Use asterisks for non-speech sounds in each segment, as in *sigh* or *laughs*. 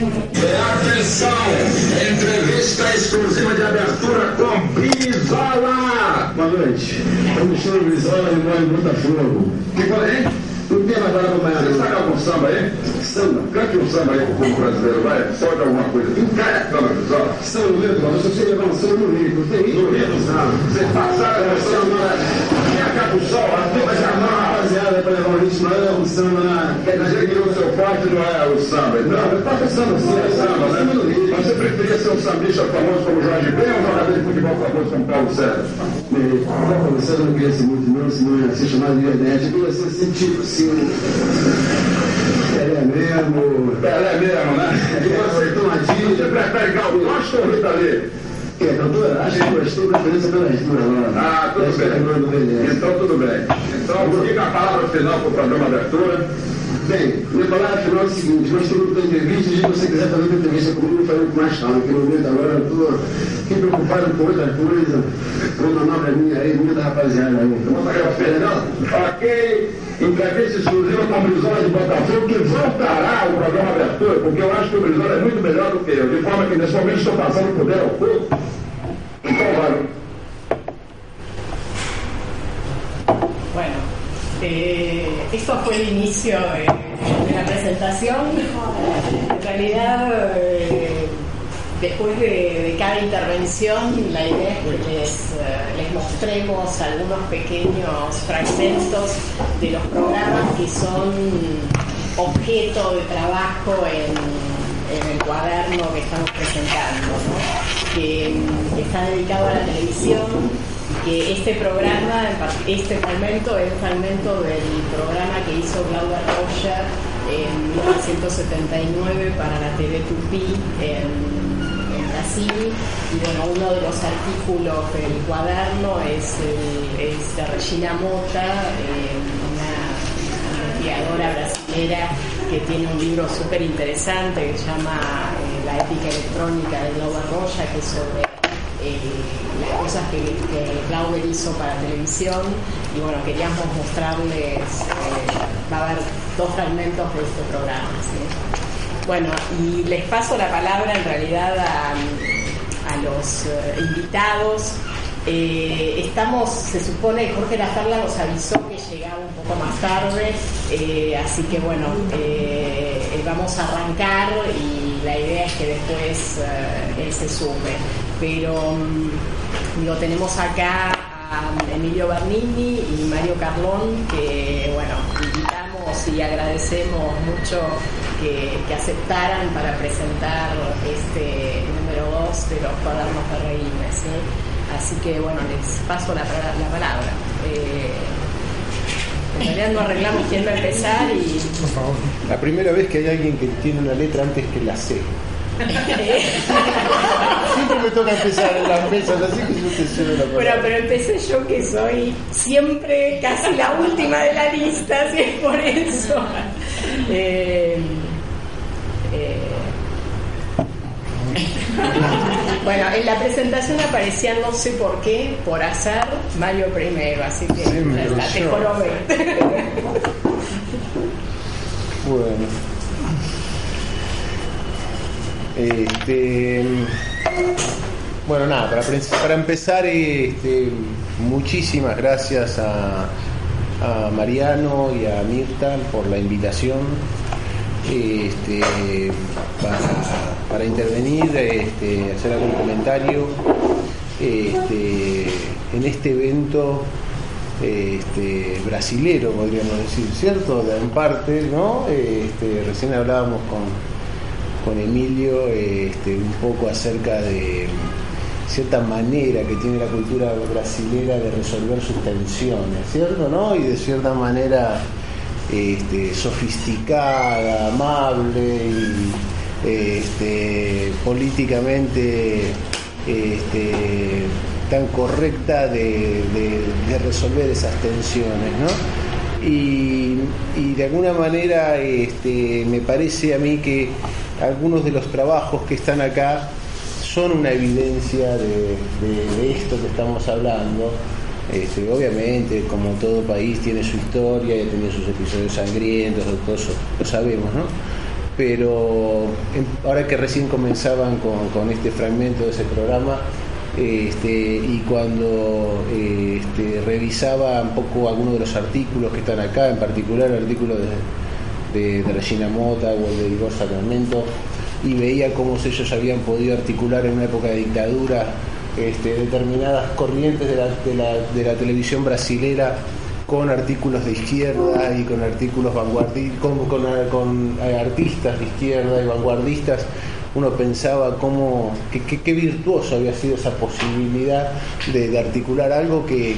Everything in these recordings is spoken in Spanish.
E atenção, entrevista exclusiva de abertura com Brizola. Boa noite. Eu me chamo Brizola e moro em Botafogo. Que foi, hein? O tema agora do Você sabe algum samba aí? Samba. Cante um samba aí pro povo brasileiro, vai. Solta alguma coisa. Encarecando, Brizola. Samba no Rio, mas eu sei levar um samba no Rio. Tem No Rio Samba. Você passar a samba. A Capuçol, a Uma não. rapaziada para levar um ritmo, é um samba na... Quer dizer que o seu forte não é o samba, Não, eu toco samba sim, É é samba, né? Mas você preferia ser um sambista famoso como Jorge Ben ou um jogador de futebol famoso como Paulo César? Não, você não conhece muito não, senão ia ser chamado de internet. Eu queria ser tipo assim... É mesmo... Pelé mesmo, né? E você, Tomadinho, Você prefere Gal Costa ou Rita? É cantora? Acho que gostei da preferência pelas duas lá. Ah, tudo Acho que é bem. do beleza. Então, tudo bem. Então, fica a palavra final para o programa Abertura. Bem, minha palavra final é o seguinte, nós temos muita entrevista, e se você quiser fazer uma entrevista comigo, eu farei mais calma, porque no momento agora eu estou aqui preocupado com outra coisa, com uma manobra minha aí, muita rapaziada aí. Vamos pagar o Fernando? Ok. Entrevista exclusiva com o Brizola de Botafogo, que voltará ao programa Abertura, porque eu acho que o Brizola é muito melhor do que eu. De forma que nesse momento estou passando por dentro ao pouco. Então, vai. Eh, esto fue el inicio de, la presentación. En realidad, eh, después de, cada intervención, la idea es que les, eh, les mostremos algunos pequeños fragmentos de los programas que son objeto de trabajo en, el cuaderno que estamos presentando, que, está dedicado a la televisión que este programa, este fragmento es fragmento del programa que hizo Claudia Rocha en 1979 para la TV Tupí en, Brasil. Y bueno, uno de los artículos del cuaderno es, es de Regina Mota, eh, una investigadora brasilera que tiene un libro súper interesante que se llama eh, La ética electrónica de Glauber Rocha, que es sobre eh, las cosas que, que Glauber hizo para televisión. Y bueno, queríamos mostrarles, eh, va a haber dos fragmentos de este programa. Bueno, y les paso la palabra en realidad a, a los eh, invitados. Estamos, se supone, Jorge Lafarla nos avisó que llegaba un poco más tarde, así que bueno, vamos a arrancar y la idea es que después él se sume. Pero mm, digo, tenemos acá a Emilio Bernini y Mario Carlón, que bueno, invitamos y agradecemos mucho que, que aceptaran para presentar este número 2 de los cuadernos de Reines. ¿sí? Así que bueno, les paso la, la palabra. Eh, en realidad no arreglamos quién va a empezar y La primera vez que hay alguien que tiene una letra antes que la C. *laughs* Siempre me toca empezar en las mesas, así que yo te cedo la Bueno, palabra. pero empecé yo que soy siempre casi la última de la lista, *laughs* así es por eso. Eh, eh, bueno, en la presentación aparecía no sé por qué, por azar, Mario primero, así que Sí, me está, te. Bueno. Este, bueno, nada, para, para empezar, este, muchísimas gracias a, Mariano y a Mirta por la invitación este, para, intervenir, hacer algún comentario en este evento este, brasilero, podríamos decir, ¿cierto? De- En parte, ¿no? Recién hablábamos con, con Emilio este, un poco acerca de cierta manera que tiene la cultura brasilera de resolver sus tensiones, ¿cierto? ¿No? Y de cierta manera este, sofisticada, amable y este, políticamente tan correcta de, resolver esas tensiones, ¿no? Y, de alguna manera me parece a mí que algunos de los trabajos que están acá son una evidencia de, esto que estamos hablando. Este, obviamente, como todo país tiene su historia y ha tenido sus episodios sangrientos, eso lo sabemos, ¿no? pero ahora que recién comenzaban con, este fragmento de ese programa, este, y cuando este, revisaba un poco algunos de los artículos que están acá, en particular el artículo de, de, Regina Mota o el de Igor Sacramento, y veía cómo ellos habían podido articular en una época de dictadura este, determinadas corrientes de la, de la televisión brasilera con artículos de izquierda y con artículos vanguardistas, con, con, eh, artistas de izquierda y vanguardistas, uno pensaba cómo, qué virtuoso había sido esa posibilidad de, articular algo que,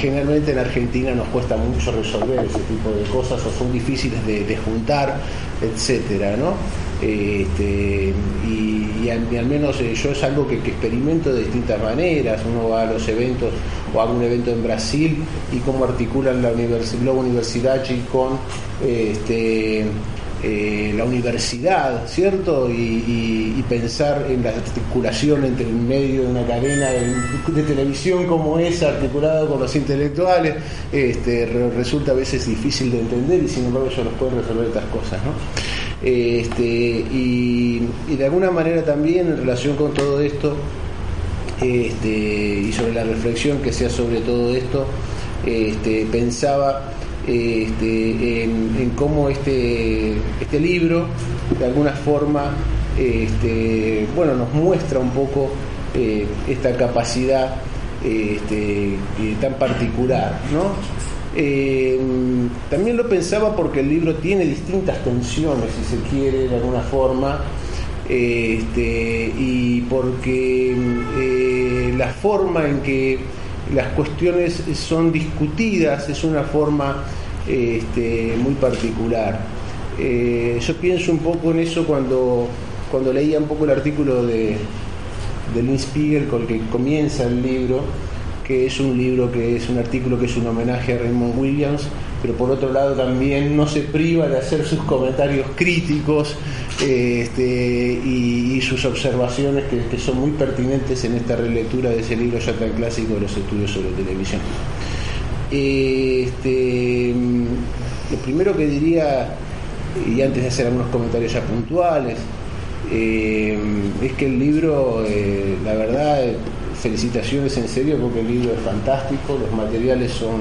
generalmente en Argentina nos cuesta mucho resolver ese tipo de cosas o son difíciles de, juntar, etcétera, ¿no? Este, y, al, menos eh, yo es algo que, experimento de distintas maneras. Uno va a los eventos o a un evento en Brasil y cómo articulan la Globo Universidad con este, eh, la universidad, ¿cierto? Y, pensar en la articulación entre el medio de una cadena de, televisión como esa, articulada con los intelectuales, este, resulta a veces difícil de entender y sin embargo ellos los pueden resolver estas cosas, ¿no? Este, y, de alguna manera también en relación con todo esto, este, y sobre la reflexión que sea sobre todo esto, este, pensaba este, en, cómo este, este libro de alguna forma este, bueno, nos muestra un poco eh, esta capacidad este, tan particular. ¿no? Eh, también lo pensaba porque el libro tiene distintas tensiones, si se quiere, de alguna forma, y porque eh, la forma en que las cuestiones son discutidas es una forma este, muy particular. Eh, yo pienso un poco en eso cuando, cuando leía un poco el artículo de, de Lynn Spiegel con el que comienza el libro, que es un libro que es un artículo que es un homenaje a Raymond Williams, pero por otro lado también no se priva de hacer sus comentarios críticos este, y, sus observaciones que, son muy pertinentes en esta relectura de ese libro ya tan clásico de los estudios sobre televisión. Este, lo primero que diría, y antes de hacer algunos comentarios ya puntuales, eh, es que el libro, eh, la verdad, felicitaciones en serio porque el libro es fantástico, los materiales son,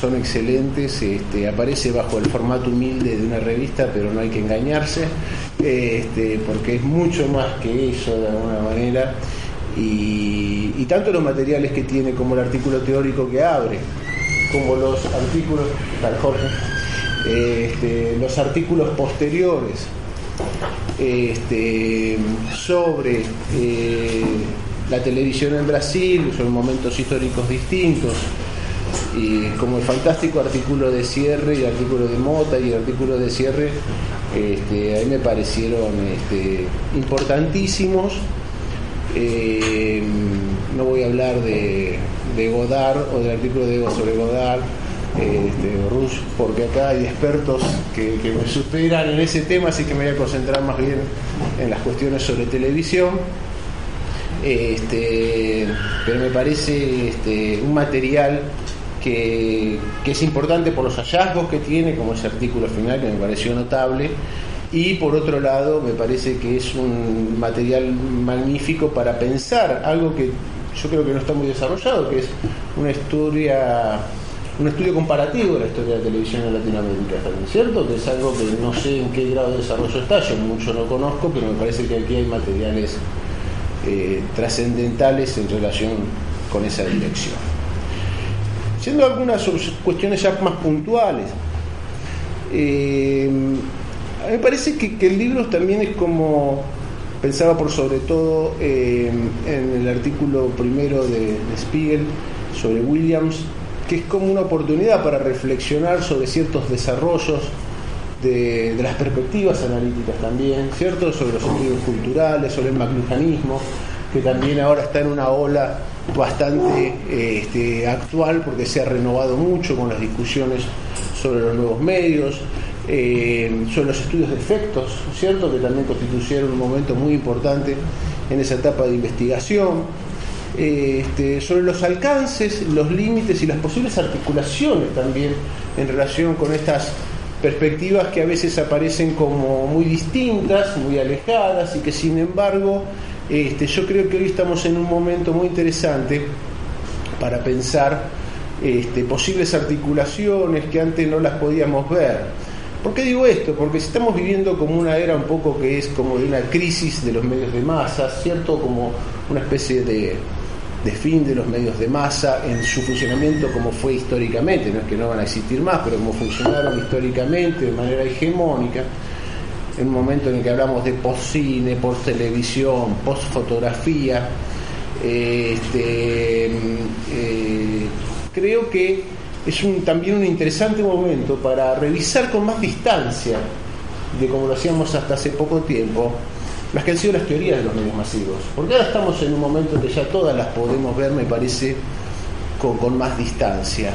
son excelentes, este, aparece bajo el formato humilde de una revista, pero no hay que engañarse, este, porque es mucho más que eso de alguna manera, y, tanto los materiales que tiene como el artículo teórico que abre, como los artículos, este, los artículos posteriores sobre eh, la televisión en Brasil, son momentos históricos distintos, y como el fantástico artículo de cierre y el artículo de Mota y el artículo de cierre, este, a mí me parecieron este, importantísimos. Eh, no voy a hablar de, Godard o del artículo de Ego sobre Godard, este, Rush, porque acá hay expertos que, me superan en ese tema, así que me voy a concentrar más bien en las cuestiones sobre televisión. Este, pero me parece este, un material que, es importante por los hallazgos que tiene, como ese artículo final que me pareció notable, y por otro lado me parece que es un material magnífico para pensar algo que yo creo que no está muy desarrollado, que es una historia un estudio comparativo de la historia de la televisión en Latinoamérica, ¿cierto? Que es algo que no sé en qué grado de desarrollo está, yo mucho no conozco, pero me parece que aquí hay materiales eh, trascendentales en relación con esa dirección. Siendo algunas cuestiones ya más puntuales, eh, me parece que, el libro también es como, pensaba por sobre todo eh, en el artículo primero de, Spiegel sobre Williams, que es como una oportunidad para reflexionar sobre ciertos desarrollos de, las perspectivas analíticas también, ¿cierto? Sobre los estudios culturales, sobre el maclujanismo, que también ahora está en una ola bastante este, actual porque se ha renovado mucho con las discusiones sobre los nuevos medios, eh, sobre los estudios de efectos, ¿cierto? Que también constituyeron un momento muy importante en esa etapa de investigación. Este, sobre los alcances, los límites y las posibles articulaciones también en relación con estas perspectivas que a veces aparecen como muy distintas, muy alejadas y que sin embargo este, yo creo que hoy estamos en un momento muy interesante para pensar este, posibles articulaciones que antes no las podíamos ver. ¿Por qué digo esto? Porque estamos viviendo como una era un poco que es como de una crisis de los medios de masa, ¿cierto? Como una especie de, de fin de los medios de masa en su funcionamiento como fue históricamente, no es que no van a existir más, pero como funcionaron históricamente de manera hegemónica, en un momento en el que hablamos de post-cine, post-televisión, post-fotografía, este, eh, creo que es también un interesante momento para revisar con más distancia de como lo hacíamos hasta hace poco tiempo, las que han sido las teorías de los medios masivos. Porque ahora estamos en un momento en que ya todas las podemos ver, me parece, con, más distancia.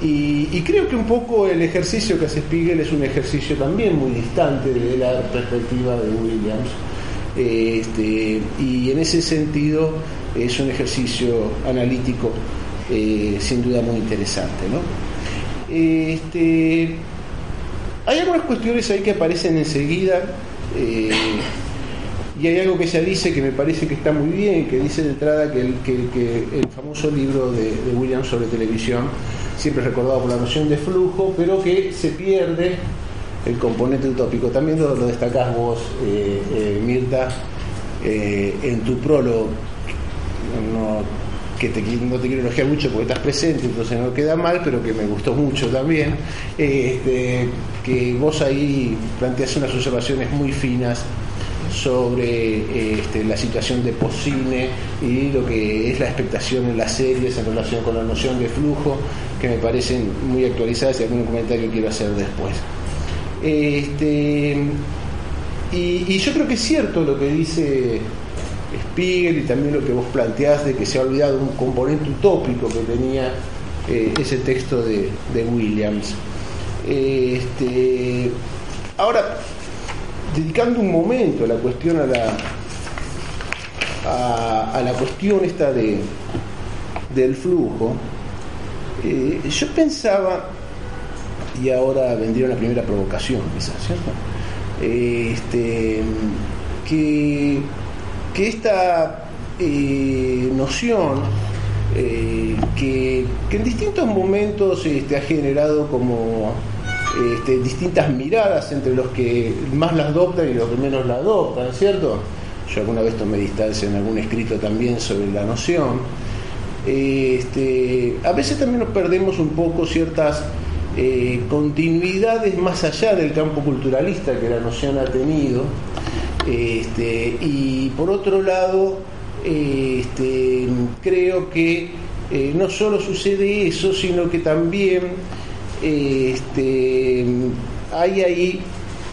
Y, creo que un poco el ejercicio que hace Spiegel es un ejercicio también muy distante de la perspectiva de Williams. Este, y en ese sentido es un ejercicio analítico eh, sin duda muy interesante. ¿no? Este, hay algunas cuestiones ahí que aparecen enseguida. Eh, y hay algo que ella dice que me parece que está muy bien, que dice de entrada que el, que, el famoso libro de, Williams sobre televisión, siempre recordado por la noción de flujo, pero que se pierde el componente utópico. También lo, destacás vos, eh, eh, Mirta, eh, en tu prólogo, que no te quiero elogiar mucho porque estás presente, entonces no queda mal, pero que me gustó mucho también, este, que vos ahí planteas unas observaciones muy finas sobre este, la situación de Pocine y lo que es la expectación en las series en relación con la noción de flujo, que me parecen muy actualizadas y algún comentario quiero hacer después. Este, y, yo creo que es cierto lo que dice Spiegel y también lo que vos planteás de que se ha olvidado un componente utópico que tenía eh, ese texto de, Williams. Este, ahora, dedicando un momento a la cuestión a la a, la cuestión esta de del flujo eh, yo pensaba y ahora vendría la primera provocación quizás cierto este, que, que esta eh, noción eh, que, que, en distintos momentos este, ha generado como este, distintas miradas entre los que más la adoptan y los que menos la adoptan, ¿cierto? Yo alguna vez tomé distancia en algún escrito también sobre la noción. Este, a veces también nos perdemos un poco ciertas eh, continuidades más allá del campo culturalista que la noción ha tenido. Este, y por otro lado, creo que eh, no solo sucede eso, sino que también este, hay ahí,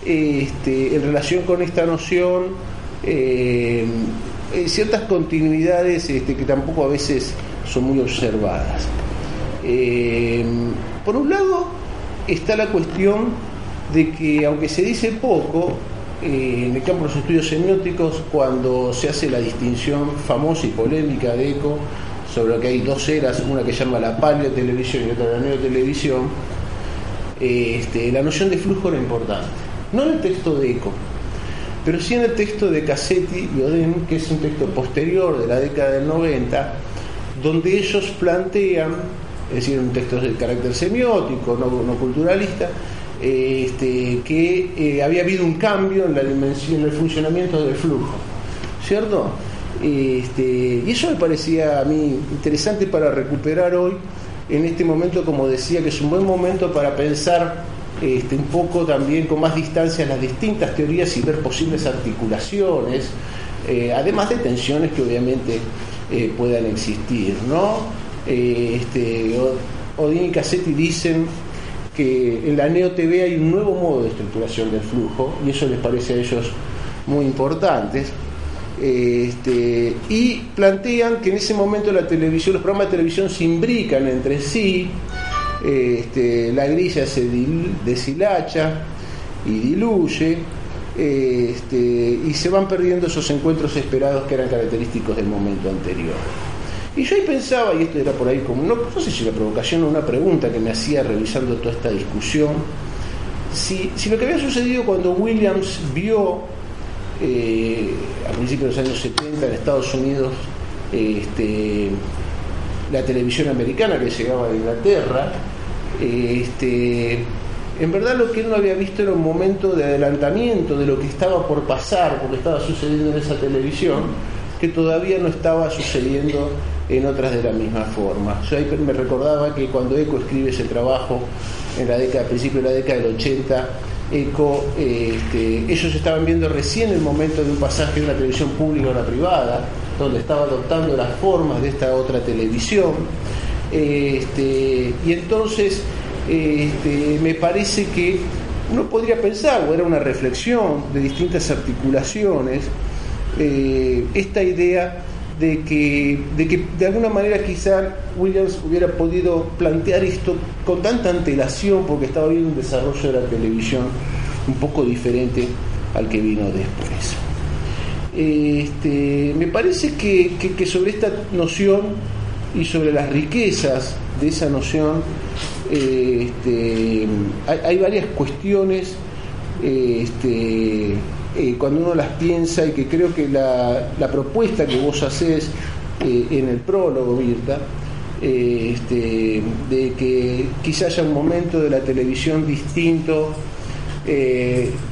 este, en relación con esta noción, eh, ciertas continuidades este, que tampoco a veces son muy observadas. Eh, por un lado está la cuestión de que aunque se dice poco, eh, en el campo de los estudios semióticos, cuando se hace la distinción famosa y polémica de Eco sobre lo que hay dos eras, una que llama la paleotelevisión y otra la neotelevisión, este, la noción de flujo era importante. No en el texto de Eco, pero sí en el texto de Cassetti y Oden, que es un texto posterior de la década del 90, donde ellos plantean, es decir, un texto de carácter semiótico, no, culturalista, este, que eh, había habido un cambio en la dimensión, en el funcionamiento del flujo, ¿cierto? Este, y eso me parecía a mí interesante para recuperar hoy en este momento, como decía, que es un buen momento para pensar este, un poco también con más distancia las distintas teorías y ver posibles articulaciones, eh, además de tensiones que obviamente eh, puedan existir. ¿no? Eh, este, Odín y Cassetti dicen que en la NeoTV hay un nuevo modo de estructuración del flujo y eso les parece a ellos muy importante. Este, y plantean que en ese momento la televisión, los programas de televisión se imbrican entre sí, este, la grilla se deshilacha y diluye, este, y se van perdiendo esos encuentros esperados que eran característicos del momento anterior. Y yo ahí pensaba, y esto era por ahí como, no, no sé si una provocación o una pregunta que me hacía revisando toda esta discusión, si, si, lo que había sucedido cuando Williams vio eh, a principios de los años 70 en Estados Unidos este, la televisión americana que llegaba de Inglaterra, este, en verdad lo que él no había visto era un momento de adelantamiento de lo que estaba por pasar, porque estaba sucediendo en esa televisión, que todavía no estaba sucediendo en otras de la misma forma. Yo me recordaba que cuando Eco escribe ese trabajo en la década, principios de la década del 80, Eco, este, ellos estaban viendo recién el momento de un pasaje de una televisión pública a una privada, donde estaba adoptando las formas de esta otra televisión. Este, y entonces este, me parece que uno podría pensar, o era una reflexión de distintas articulaciones, eh, esta idea de que, de que de alguna manera quizá Williams hubiera podido plantear esto con tanta antelación porque estaba viendo un desarrollo de la televisión un poco diferente al que vino después. Este, me parece que, sobre esta noción y sobre las riquezas de esa noción este, hay, varias cuestiones este, eh, cuando uno las piensa y que creo que la, propuesta que vos haces eh, en el prólogo, Mirta, eh, este, de que quizá haya un momento de la televisión distinto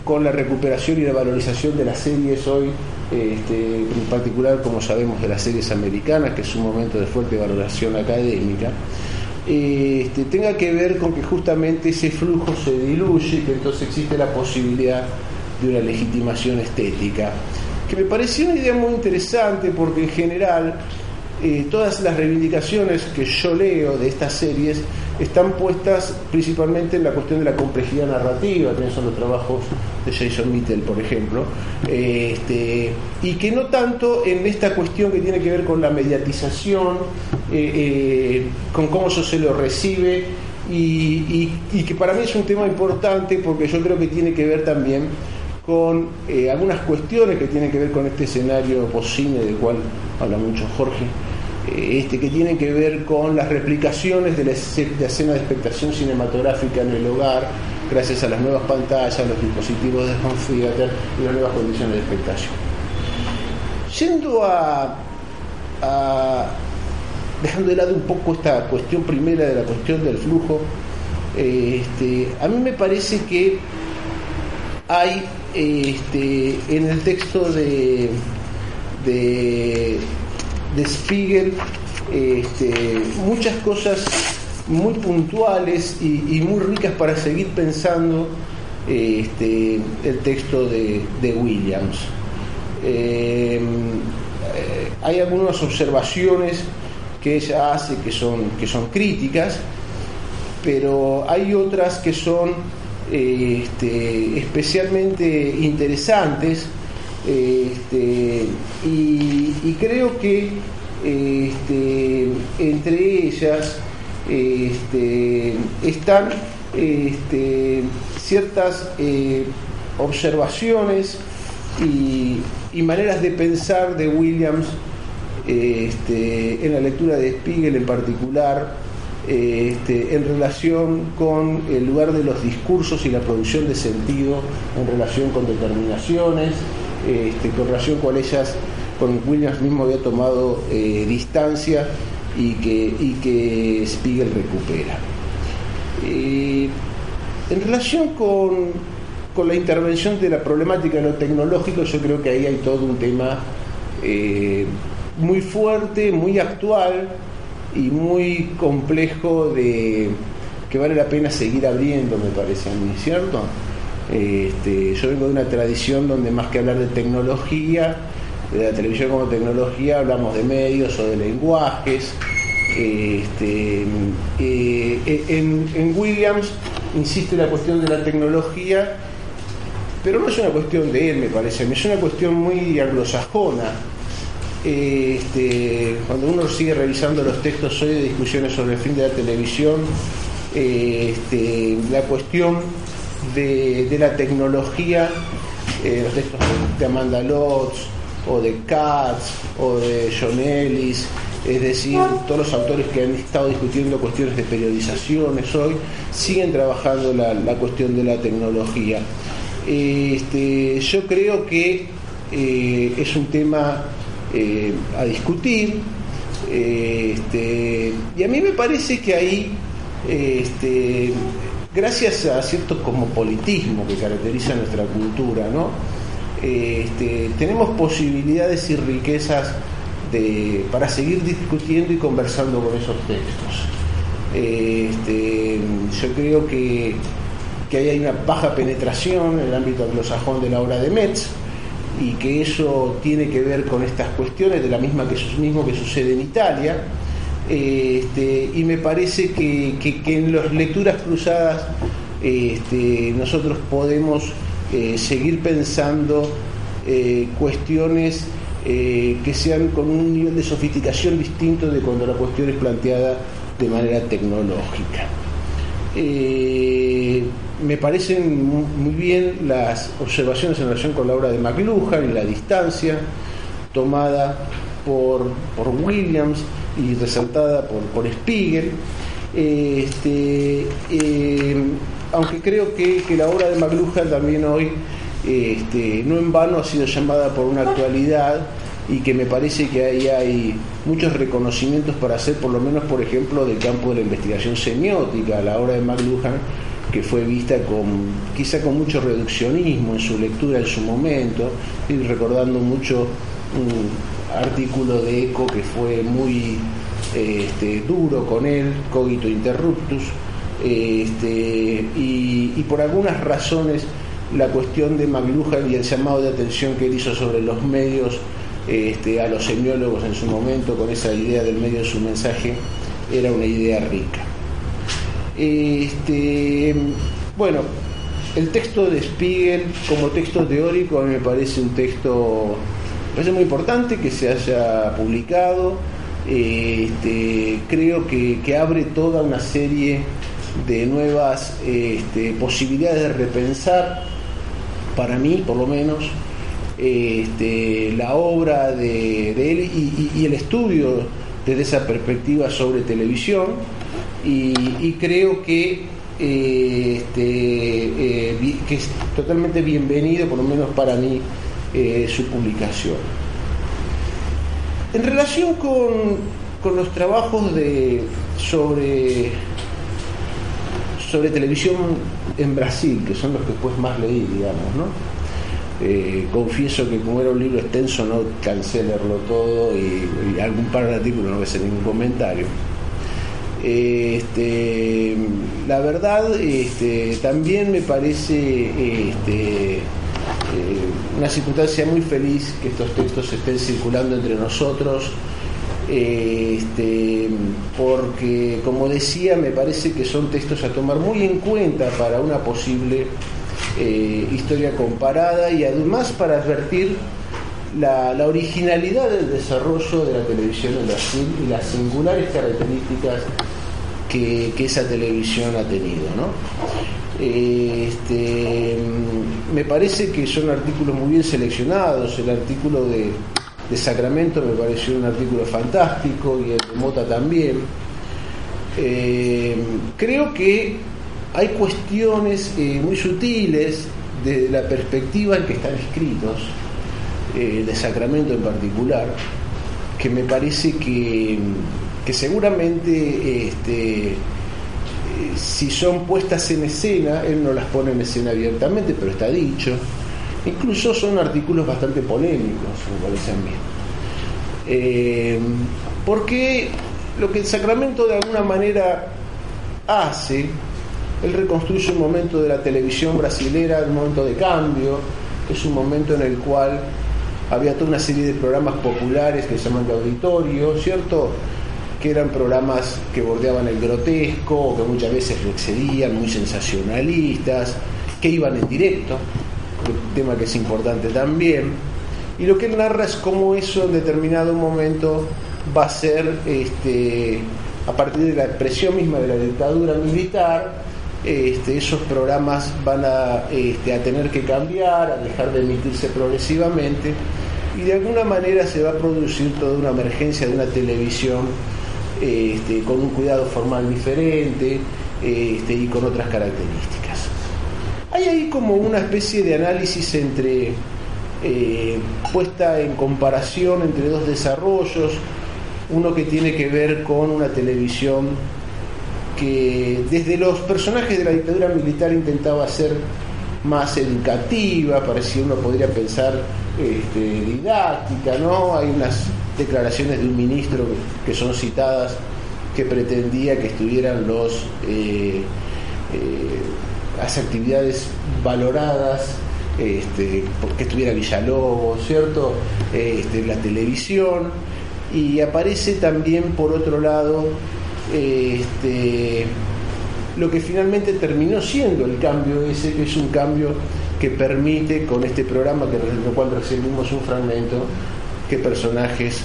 con la recuperación y la valorización de las series hoy, este, en particular como sabemos de las series americanas, que es un momento de fuerte valoración académica. Este, tenga que ver con que justamente ese flujo se diluye, que entonces existe la posibilidad de una legitimación estética, que me pareció una idea muy interesante porque en general eh, todas las reivindicaciones que yo leo de estas series están puestas principalmente en la cuestión de la complejidad narrativa, pienso en los trabajos de Jason Mitchell, por ejemplo, este, y que no tanto en esta cuestión que tiene que ver con la mediatización, eh, eh, con cómo eso se lo recibe, y, que para mí es un tema importante porque yo creo que tiene que ver también con eh, algunas cuestiones que tienen que ver con este escenario poscine del cual habla mucho Jorge, eh, este, que tienen que ver con las replicaciones de la, escena de expectación cinematográfica en el hogar, gracias a las nuevas pantallas, los dispositivos de home theater y las nuevas condiciones de expectación. Yendo a, dejando de lado un poco esta cuestión primera de la cuestión del flujo, eh, este, a mí me parece que hay este, en el texto de, de, Spiegel este, muchas cosas muy puntuales y, muy ricas para seguir pensando este, el texto de, Williams. Em, eh, hay algunas observaciones que ella hace que son, que son críticas, pero hay otras que son este, especialmente interesantes este, y, creo que este, entre ellas están ciertas eh, observaciones y, maneras de pensar de Williams en la lectura de Spiegel en particular este, en relación con el lugar de los discursos y la producción de sentido en relación con determinaciones, este, con relación con ellas, con Williams mismo había tomado eh, distancia y que, y que Spiegel recupera. Eh, en relación con, la intervención de la problemática de lo tecnológico, yo creo que ahí hay todo un tema eh, muy fuerte, muy actual, y muy complejo de que vale la pena seguir abriendo, me parece a mí, ¿cierto? Este, yo vengo de una tradición donde más que hablar de tecnología, de la televisión como tecnología, hablamos de medios o de lenguajes. Este, eh, en, en, Williams insiste la cuestión de la tecnología, pero no es una cuestión de él, me parece, es una cuestión muy anglosajona este, cuando uno sigue revisando los textos hoy de discusiones sobre el fin de la televisión, este, la cuestión de, la tecnología, eh, los textos de Amanda Lotz o de Katz o de John Ellis, es decir, todos los autores que han estado discutiendo cuestiones de periodizaciones hoy siguen trabajando la, cuestión de la tecnología. Este, yo creo que eh, es un tema eh, a discutir este, y a mí me parece que ahí, este, gracias a cierto cosmopolitismo que caracteriza nuestra cultura, ¿no? Este, tenemos posibilidades y riquezas para seguir discutiendo y conversando con esos textos. Yo creo que, que hay una baja penetración en el ámbito anglosajón de la obra de Metz y que eso tiene que ver con estas cuestiones, de la misma que mismo que sucede en Italia. Este, y me parece que, en las lecturas cruzadas este, nosotros podemos eh, seguir pensando eh, cuestiones eh, que sean con un nivel de sofisticación distinto de cuando la cuestión es planteada de manera tecnológica. Eh, me parecen muy bien las observaciones en relación con la obra de McLuhan y la distancia tomada por, Williams y resaltada por, Spiegel. Este, eh, aunque creo que, que, la obra de McLuhan también hoy este, no en vano ha sido llamada por una actualidad y que me parece que ahí hay muchos reconocimientos para hacer, por lo menos, por ejemplo, del campo de la investigación semiótica, la obra de McLuhan, que fue vista con quizá con mucho reduccionismo en su lectura en su momento, y recordando mucho un artículo de Eco que fue muy este, duro con él, Cogito Interruptus, este, y por algunas razones la cuestión de McLuhan y el llamado de atención que él hizo sobre los medios este, a los semiólogos en su momento con esa idea del medio de su mensaje era una idea rica. Este, bueno, el texto de Spiegel como texto teórico a mí me parece un texto parece muy importante que se haya publicado. Este, creo que, que, abre toda una serie de nuevas este, posibilidades de repensar para mí por lo menos, este, la obra de, él y, el estudio desde esa perspectiva sobre televisión y, creo que, eh, este, eh, que es totalmente bienvenido, por lo menos para mí, eh, su publicación. En relación con, los trabajos de, sobre, sobre televisión en Brasil, que son los que después más leí, digamos, ¿no? Eh, confieso que como era un libro extenso no cansé leerlo todo y, algún par de artículos no a hacer ningún comentario. Este, la verdad, este, también me parece este, eh, una circunstancia muy feliz que estos textos estén circulando entre nosotros porque como decía me parece que son textos a tomar muy en cuenta para una posible eh, historia comparada y además para advertir la, originalidad del desarrollo de la televisión en Brasil y las singulares características que, esa televisión ha tenido. Este, me parece que son artículos muy bien seleccionados, el artículo de de Sacramento me pareció un artículo fantástico y el de Mota también. Eh, creo que hay cuestiones eh, muy sutiles de la perspectiva en que están escritos, eh, de Sacramento en particular, que me parece que, que seguramente este, si son puestas en escena, él no las pone en escena abiertamente, pero está dicho, Incluso son artículos bastante polémicos, me parece a mí. Eh, porque lo que el Sacramento de alguna manera hace, él reconstruye un momento de la televisión brasilera, un momento de cambio, es un momento en el cual había toda una serie de programas populares que se llaman de auditorio, ¿cierto? Que eran programas que bordeaban el grotesco, que muchas veces lo excedían, muy sensacionalistas, que iban en directo, tema que es importante también. Y lo que él narra es cómo eso en determinado momento va a ser, este, a partir de la expresión misma de la dictadura militar, este, esos programas van a, este, a tener que cambiar, a dejar de emitirse progresivamente y de alguna manera se va a producir toda una emergencia de una televisión este, con un cuidado formal diferente y con otras características. Hay ahí como una especie de análisis entre eh, puesta en comparación entre dos desarrollos, uno que tiene que ver con una televisión que desde los personajes de la dictadura militar intentaba ser más educativa, parecía uno podría pensar este, didáctica, ¿no? Hay unas declaraciones de un ministro que son citadas que pretendía que estuvieran los eh, eh, las actividades valoradas este, que estuviera Villalobos, ¿cierto? Este, la televisión, y aparece también por otro lado este, lo que finalmente terminó siendo el cambio ese, que es un cambio que permite con este programa, que lo cual recibimos un fragmento, que personajes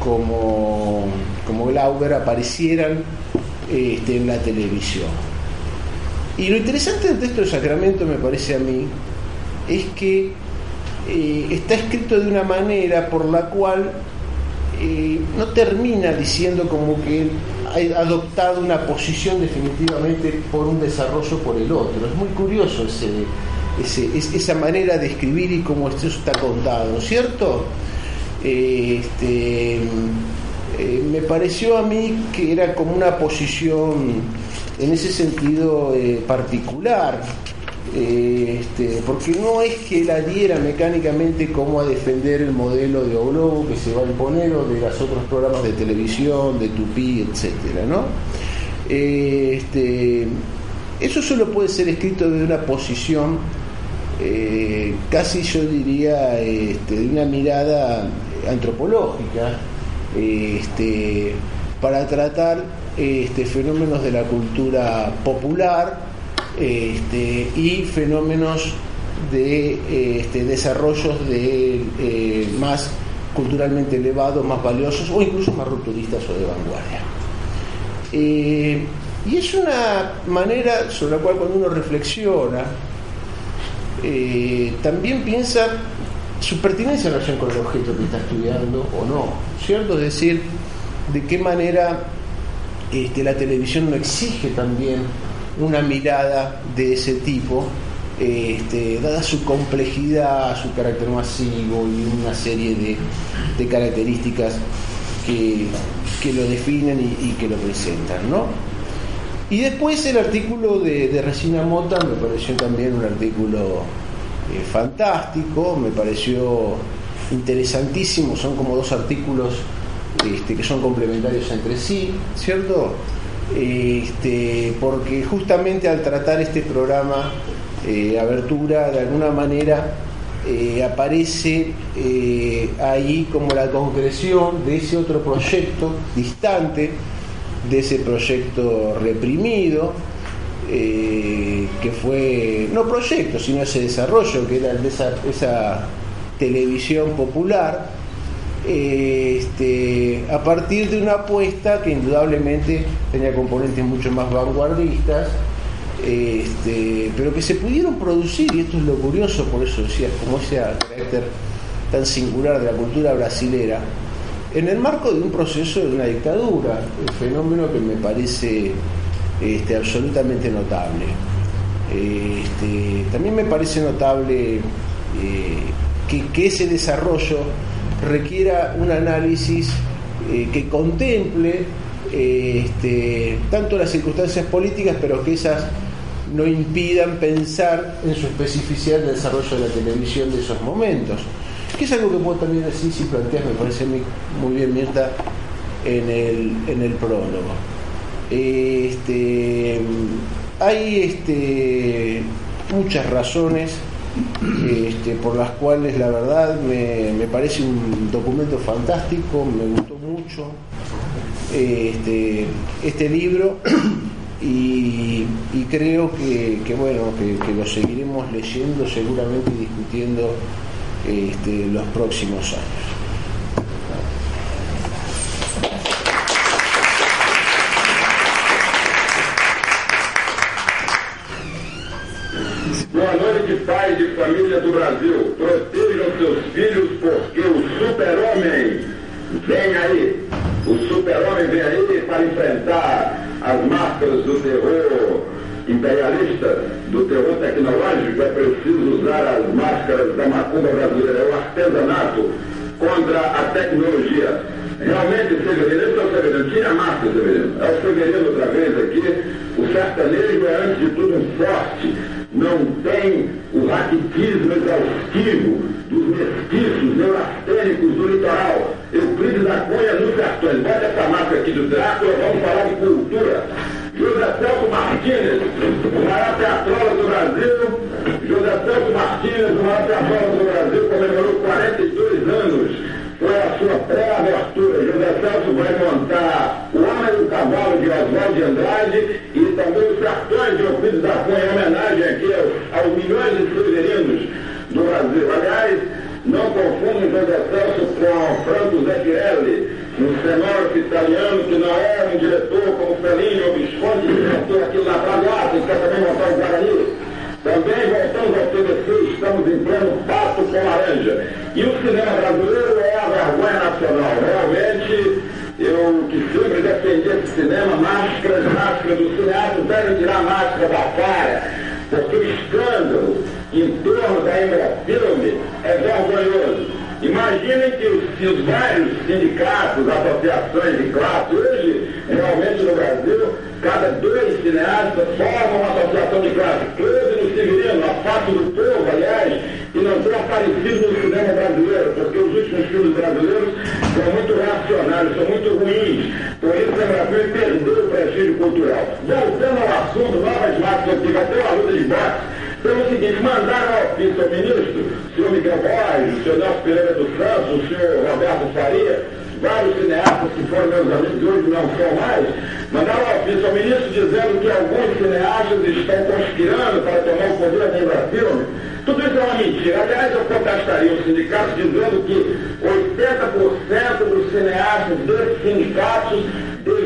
como, como Glauber aparecieran este, en la televisión. Y lo interesante del texto de Sacramento, me parece a mí, es que eh, está escrito de una manera por la cual eh, no termina diciendo como que adoptado una posición definitivamente por un desarrollo por el otro. Es muy curioso ese, esa manera de escribir y cómo esto está contado, ¿cierto? Eh, este, me pareció a mí que era como una posición en ese sentido particular este, porque no es que él adhiera mecánicamente como a defender el modelo de O que se va a imponer o de los otros programas de televisión, de Tupi, etcétera, ¿no? Este, eso solo puede ser escrito de una posición eh, casi yo diría este, de una mirada antropológica este, para tratar este, fenómenos de la cultura popular este, y fenómenos de este, desarrollos de eh, más culturalmente elevados, más valiosos o incluso más rupturistas o de vanguardia. Eh, y es una manera sobre la cual cuando uno reflexiona, eh, también piensa su pertinencia en relación con el objeto que está estudiando o no, ¿cierto? Es decir, de qué manera este, la televisión no exige también una mirada de ese tipo, este, dada su complejidad, su carácter masivo y una serie de, características que, lo definen y, que lo presentan. ¿no? Y después el artículo de, Resina Mota me pareció también un artículo eh, fantástico, me pareció interesantísimo, son como dos artículos este, que son complementarios entre sí, ¿cierto? Este, porque justamente al tratar este programa, eh, Abertura, de alguna manera eh, aparece eh, ahí como la concreción de ese otro proyecto distante, de ese proyecto reprimido, que fue, no proyecto, sino ese desarrollo, que era el de esa televisión popular, este, a partir de una apuesta que indudablemente tenía componentes mucho más vanguardistas, este, pero que se pudieron producir, y esto es lo curioso, por eso decía, como ese carácter tan singular de la cultura brasilera, en el marco de un proceso de una dictadura, un fenómeno que me parece este, absolutamente notable. También me parece notable eh, que ese desarrollo requiera un análisis eh, que contemple eh, este, tanto las circunstancias políticas, pero que esas no impidan pensar en su especificidad del desarrollo de la televisión de esos momentos. Que es algo que puedo también decir si planteas, me parece muy bien Mirta, en el, prólogo. Este, hay este, muchas razones este, por las cuales la verdad me, parece un documento fantástico, me gustó mucho este, este libro *clears throat* y, creo que, bueno que, lo seguiremos leyendo seguramente y discutiendo este, los próximos años. Não são mais, mandaram ao ofício ao ministro dizendo que alguns cineastas estão conspirando para tomar o poder aqui no Brasil. Tudo isso é uma mentira. Aliás, eu contestaria os sindicatos dizendo que 80% dos cineastas desses sindicatos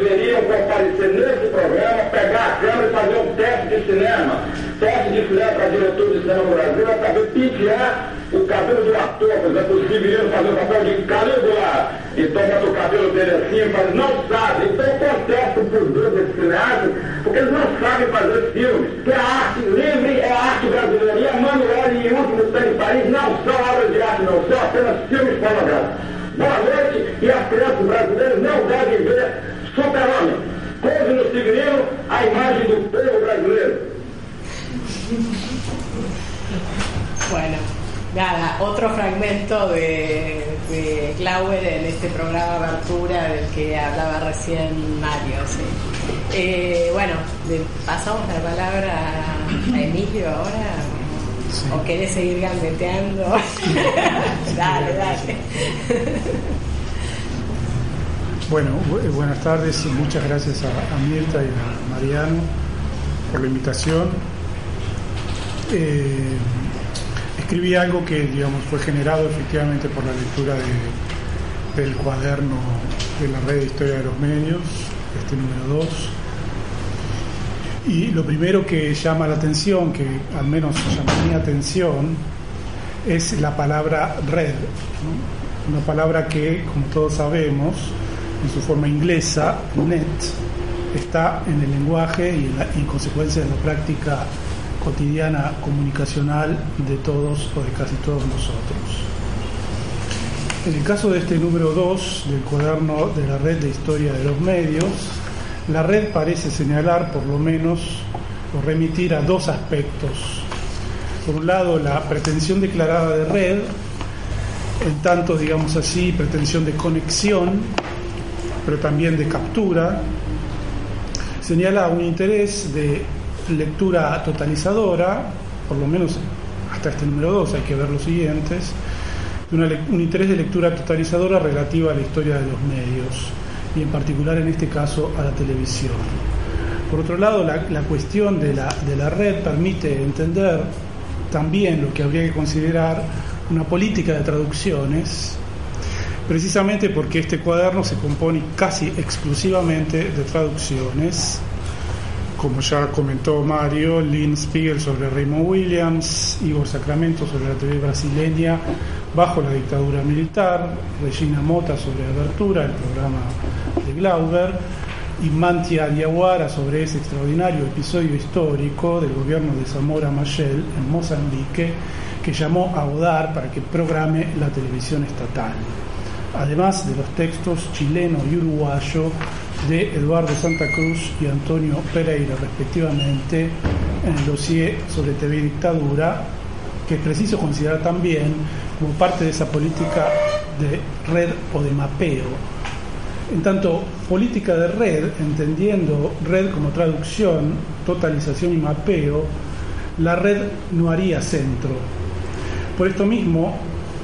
deveriam comparecer nesse programa, pegar a câmera e fazer um teste de cinema. Teste de cinema para diretor de cinema no Brasil é saber pentear o cabelo do ator, por exemplo, o Severino fazer o papel de Calígula, então bota o cabelo dele assim, mas não sabe. Então contesto por dois cineastas, porque eles não sabem fazer filmes. Que a arte livre é a arte brasileira. E a Manuel e o último Tem em Paris não são obras de arte, não são apenas filmes pornográficos. Boa noite, e as crianças brasileiras não devem ver Super-Homem. Pose no Severino a imagem do povo brasileiro. Bueno, nada, otro fragmento de, de Glauber en este programa Abertura del que hablaba recién Mario. Sí. Eh, bueno, le pasamos la palabra a Emilio ahora. ¿O querés seguir gambeteando? *laughs* dale, dale. Bueno, bu- buenas tardes y muchas gracias a, a Mirta y a Mariano por la invitación. Eh, escribí algo que digamos fue generado efectivamente por la lectura de- del cuaderno de la red de historia de los medios, este número 2. Y lo primero que llama la atención, que al menos llama mi atención, es la palabra red. Una palabra que, como todos sabemos, en su forma inglesa, net, está en el lenguaje y en, la- en consecuencia en la práctica cotidiana comunicacional de todos o de casi todos nosotros. En el caso de este número 2 del cuaderno de la red de historia de los medios, la red parece señalar por lo menos o remitir a dos aspectos. Por un lado, la pretensión declarada de red, en tanto, digamos así, pretensión de conexión, pero también de captura, señala un interés de lectura totalizadora, por lo menos hasta este número 2 hay que ver los siguientes, una un interés de lectura totalizadora relativa a la historia de los medios y en particular en este caso a la televisión. Por otro lado, la, la cuestión de la, de la red permite entender también lo que habría que considerar una política de traducciones, precisamente porque este cuaderno se compone casi exclusivamente de traducciones, como ya comentó Mario, Lynn Spiegel sobre Raymond Williams, Igor Sacramento sobre la TV brasileña, bajo la dictadura militar, Regina Mota sobre Abertura, el programa de Glauber, y Mantia Diaguara sobre ese extraordinario episodio histórico del gobierno de Zamora Machel en Mozambique, que llamó a Odar para que programe la televisión estatal. Además de los textos chileno y uruguayo de Eduardo Santa Cruz y Antonio Pereira, respectivamente, en el dossier sobre TV y dictadura, que es preciso considerar también como parte de esa política de red o de mapeo. En tanto, política de red, entendiendo red como traducción, totalización y mapeo, la red no haría centro. Por esto mismo,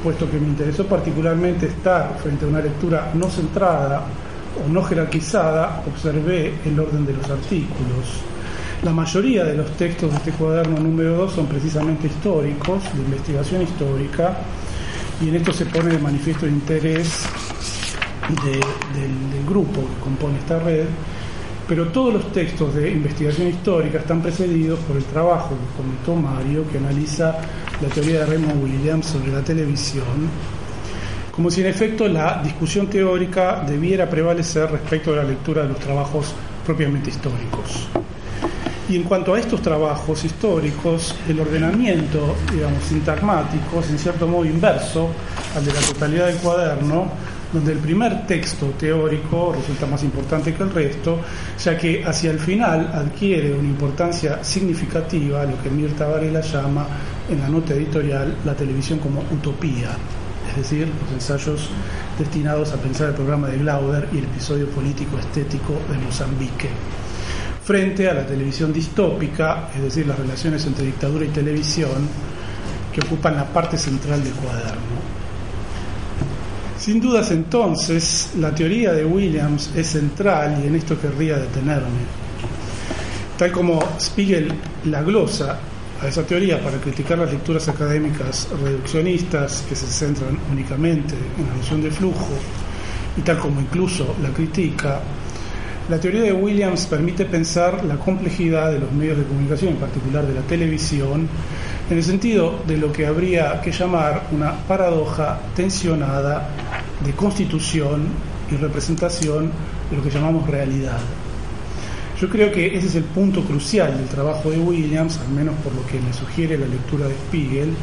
puesto que me interesó particularmente estar frente a una lectura no centrada o no jerarquizada, observé el orden de los artículos. La mayoría de los textos de este cuaderno número 2 son precisamente históricos, de investigación histórica, y en esto se pone de manifiesto el interés del, grupo que compone esta red, pero todos los textos de investigación histórica están precedidos por el trabajo que comentó Mario, que analiza la teoría de Raymond Williams sobre la televisión, como si en efecto la discusión teórica debiera prevalecer respecto a la lectura de los trabajos propiamente históricos. Y en cuanto a estos trabajos históricos, el ordenamiento, digamos, sintagmático es en cierto modo inverso al de la totalidad del cuaderno, donde el primer texto teórico resulta más importante que el resto, ya que hacia el final adquiere una importancia significativa, lo que Mirta Varela llama en la nota editorial la televisión como utopía, es decir, los ensayos destinados a pensar el programa de Glauber y el episodio político estético de Mozambique frente a la televisión distópica, es decir, las relaciones entre dictadura y televisión, que ocupan la parte central del cuaderno. Sin dudas entonces, la teoría de Williams es central y en esto querría detenerme. Tal como Spiegel la glosa a esa teoría para criticar las lecturas académicas reduccionistas que se centran únicamente en la noción de flujo, y tal como incluso la critica, la teoría de Williams permite pensar la complejidad de los medios de comunicación, en particular de la televisión, en el sentido de lo que habría que llamar una paradoja tensionada de constitución y representación de lo que llamamos realidad. Yo creo que ese es el punto crucial del trabajo de Williams, al menos por lo que me sugiere la lectura de Spiegel,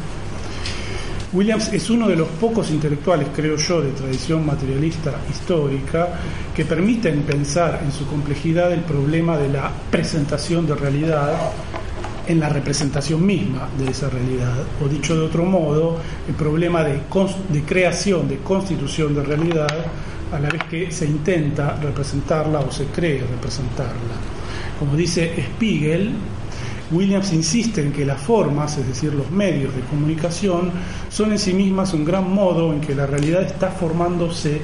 Williams es uno de los pocos intelectuales, creo yo, de tradición materialista histórica que permiten pensar en su complejidad el problema de la presentación de realidad en la representación misma de esa realidad, o dicho de otro modo, el problema de, de creación, de constitución de realidad, a la vez que se intenta representarla o se cree representarla. Como dice Spiegel, Williams insiste en que las formas, es decir, los medios de comunicación, son en sí mismas un gran modo en que la realidad está formándose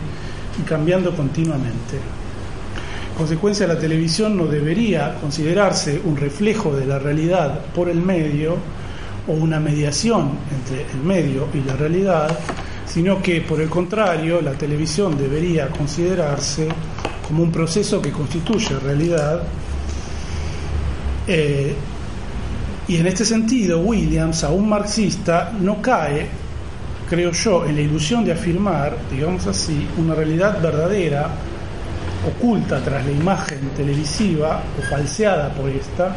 y cambiando continuamente. En consecuencia, la televisión no debería considerarse un reflejo de la realidad por el medio o una mediación entre el medio y la realidad, sino que, por el contrario, la televisión debería considerarse como un proceso que constituye realidad. Eh, y en este sentido, Williams, aún marxista, no cae, creo yo, en la ilusión de afirmar, digamos así, una realidad verdadera, oculta tras la imagen televisiva o falseada por esta,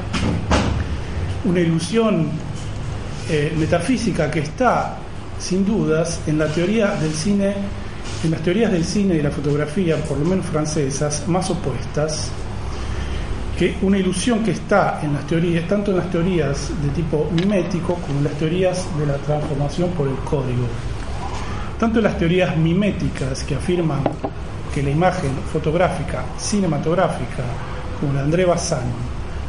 una ilusión eh, metafísica que está, sin dudas, en del cine, en las teorías del cine y la fotografía, por lo menos francesas, más opuestas, que una ilusión que está en las teorías, tanto en las teorías de tipo mimético como en las teorías de la transformación por el código. Tanto en las teorías miméticas que afirman que la imagen fotográfica, cinematográfica, como la de André Bazin,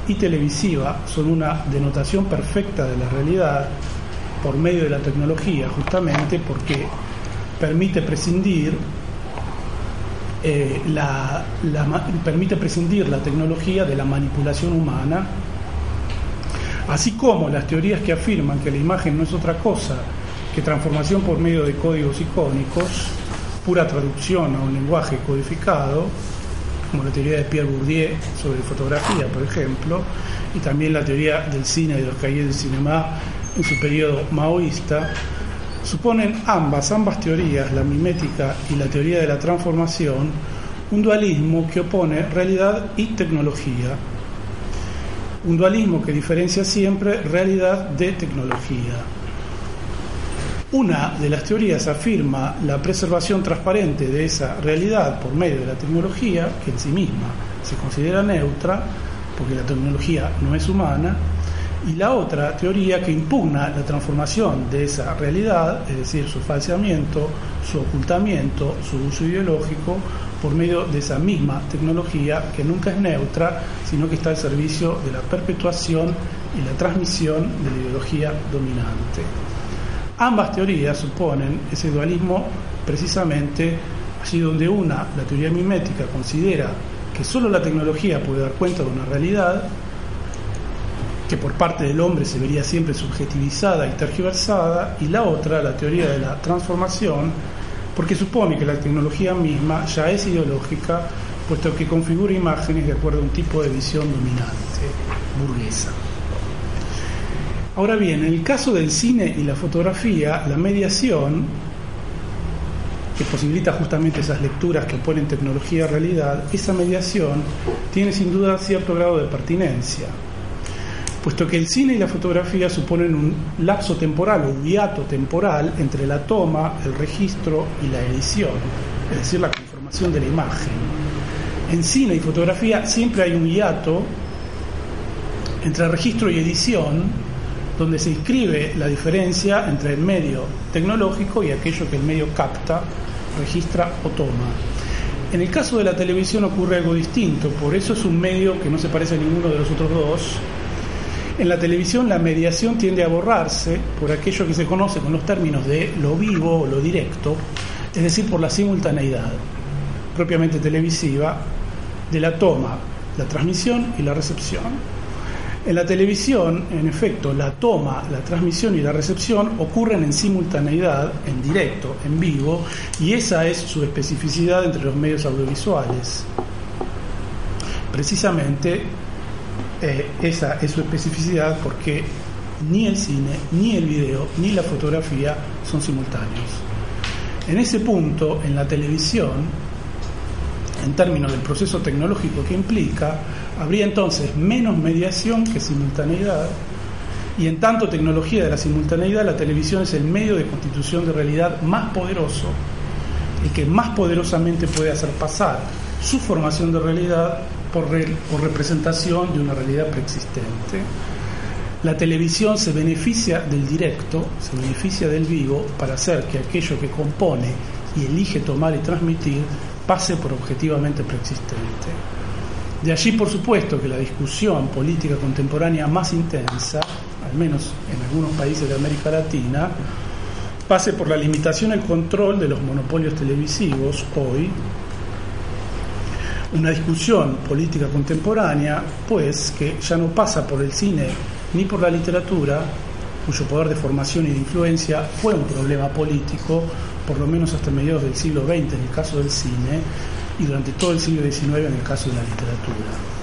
y televisiva son una denotación perfecta de la realidad por medio de la tecnología, justamente porque permite prescindir eh, permite prescindir la tecnología de la manipulación humana, así como las teorías que afirman que la imagen no es otra cosa que transformación por medio de códigos icónicos, pura traducción a un lenguaje codificado, como la teoría de Pierre Bourdieu sobre fotografía, por ejemplo, y también la teoría del cine de los cahiers del cinema en su periodo maoísta, suponen ambas, ambas teorías, la mimética y la teoría de la transformación, un dualismo que opone realidad y tecnología. Un dualismo que diferencia siempre realidad de tecnología. Una de las teorías afirma la preservación transparente de esa realidad por medio de la tecnología, que en sí misma se considera neutra, porque la tecnología no es humana, y la otra teoría que impugna la transformación de esa realidad, es decir, su falseamiento, su ocultamiento, su uso ideológico, por medio de esa misma tecnología que nunca es neutra, sino que está al servicio de la perpetuación y la transmisión de la ideología dominante. Ambas teorías suponen ese dualismo precisamente allí donde una, la teoría mimética, considera que solo la tecnología puede dar cuenta de una realidad, que por parte del hombre se vería siempre subjetivizada y tergiversada, y la otra, la teoría de la transformación, porque supone que la tecnología misma ya es ideológica, puesto que configura imágenes de acuerdo a un tipo de visión dominante, burguesa. Ahora bien, en el caso del cine y la fotografía, la mediación, que posibilita justamente esas lecturas que oponen tecnología a realidad, esa mediación tiene sin duda cierto grado de pertinencia puesto que el cine y la fotografía suponen un lapso temporal o un hiato temporal entre la toma, el registro y la edición, es decir, la conformación de la imagen. En cine y fotografía siempre hay un hiato entre registro y edición, donde se inscribe la diferencia entre el medio tecnológico y aquello que el medio capta, registra o toma. En el caso de la televisión ocurre algo distinto, por eso es un medio que no se parece a ninguno de los otros dos, en la televisión la mediación tiende a borrarse por aquello que se conoce con los términos de lo vivo o lo directo, es decir, por la simultaneidad propiamente televisiva de la toma, la transmisión y la recepción. En la televisión, en efecto, la toma, la transmisión y la recepción ocurren en simultaneidad, en directo, en vivo, y esa es su especificidad entre los medios audiovisuales. Precisamente eh, esa es su especificidad porque ni el cine, ni el video, ni la fotografía son simultáneos. En ese punto, en la televisión, en términos del proceso tecnológico que implica, habría entonces menos mediación que simultaneidad, y en tanto tecnología de la simultaneidad, la televisión es el medio de constitución de realidad más poderoso, el que más poderosamente puede hacer pasar su formación de realidad por, representación de una realidad preexistente. La televisión se beneficia del directo, se beneficia del vivo para hacer que aquello que compone y elige tomar y transmitir pase por objetivamente preexistente. De allí, por supuesto, que la discusión política contemporánea más intensa, al menos en algunos países de América Latina, pase por la limitación el control de los monopolios televisivos hoy. Una discusión política contemporánea, pues, que ya no pasa por el cine ni por la literatura, cuyo poder de formación y de influencia fue un problema político, por lo menos hasta mediados del siglo XX en el caso del cine, y durante todo el siglo XIX en el caso de la literatura.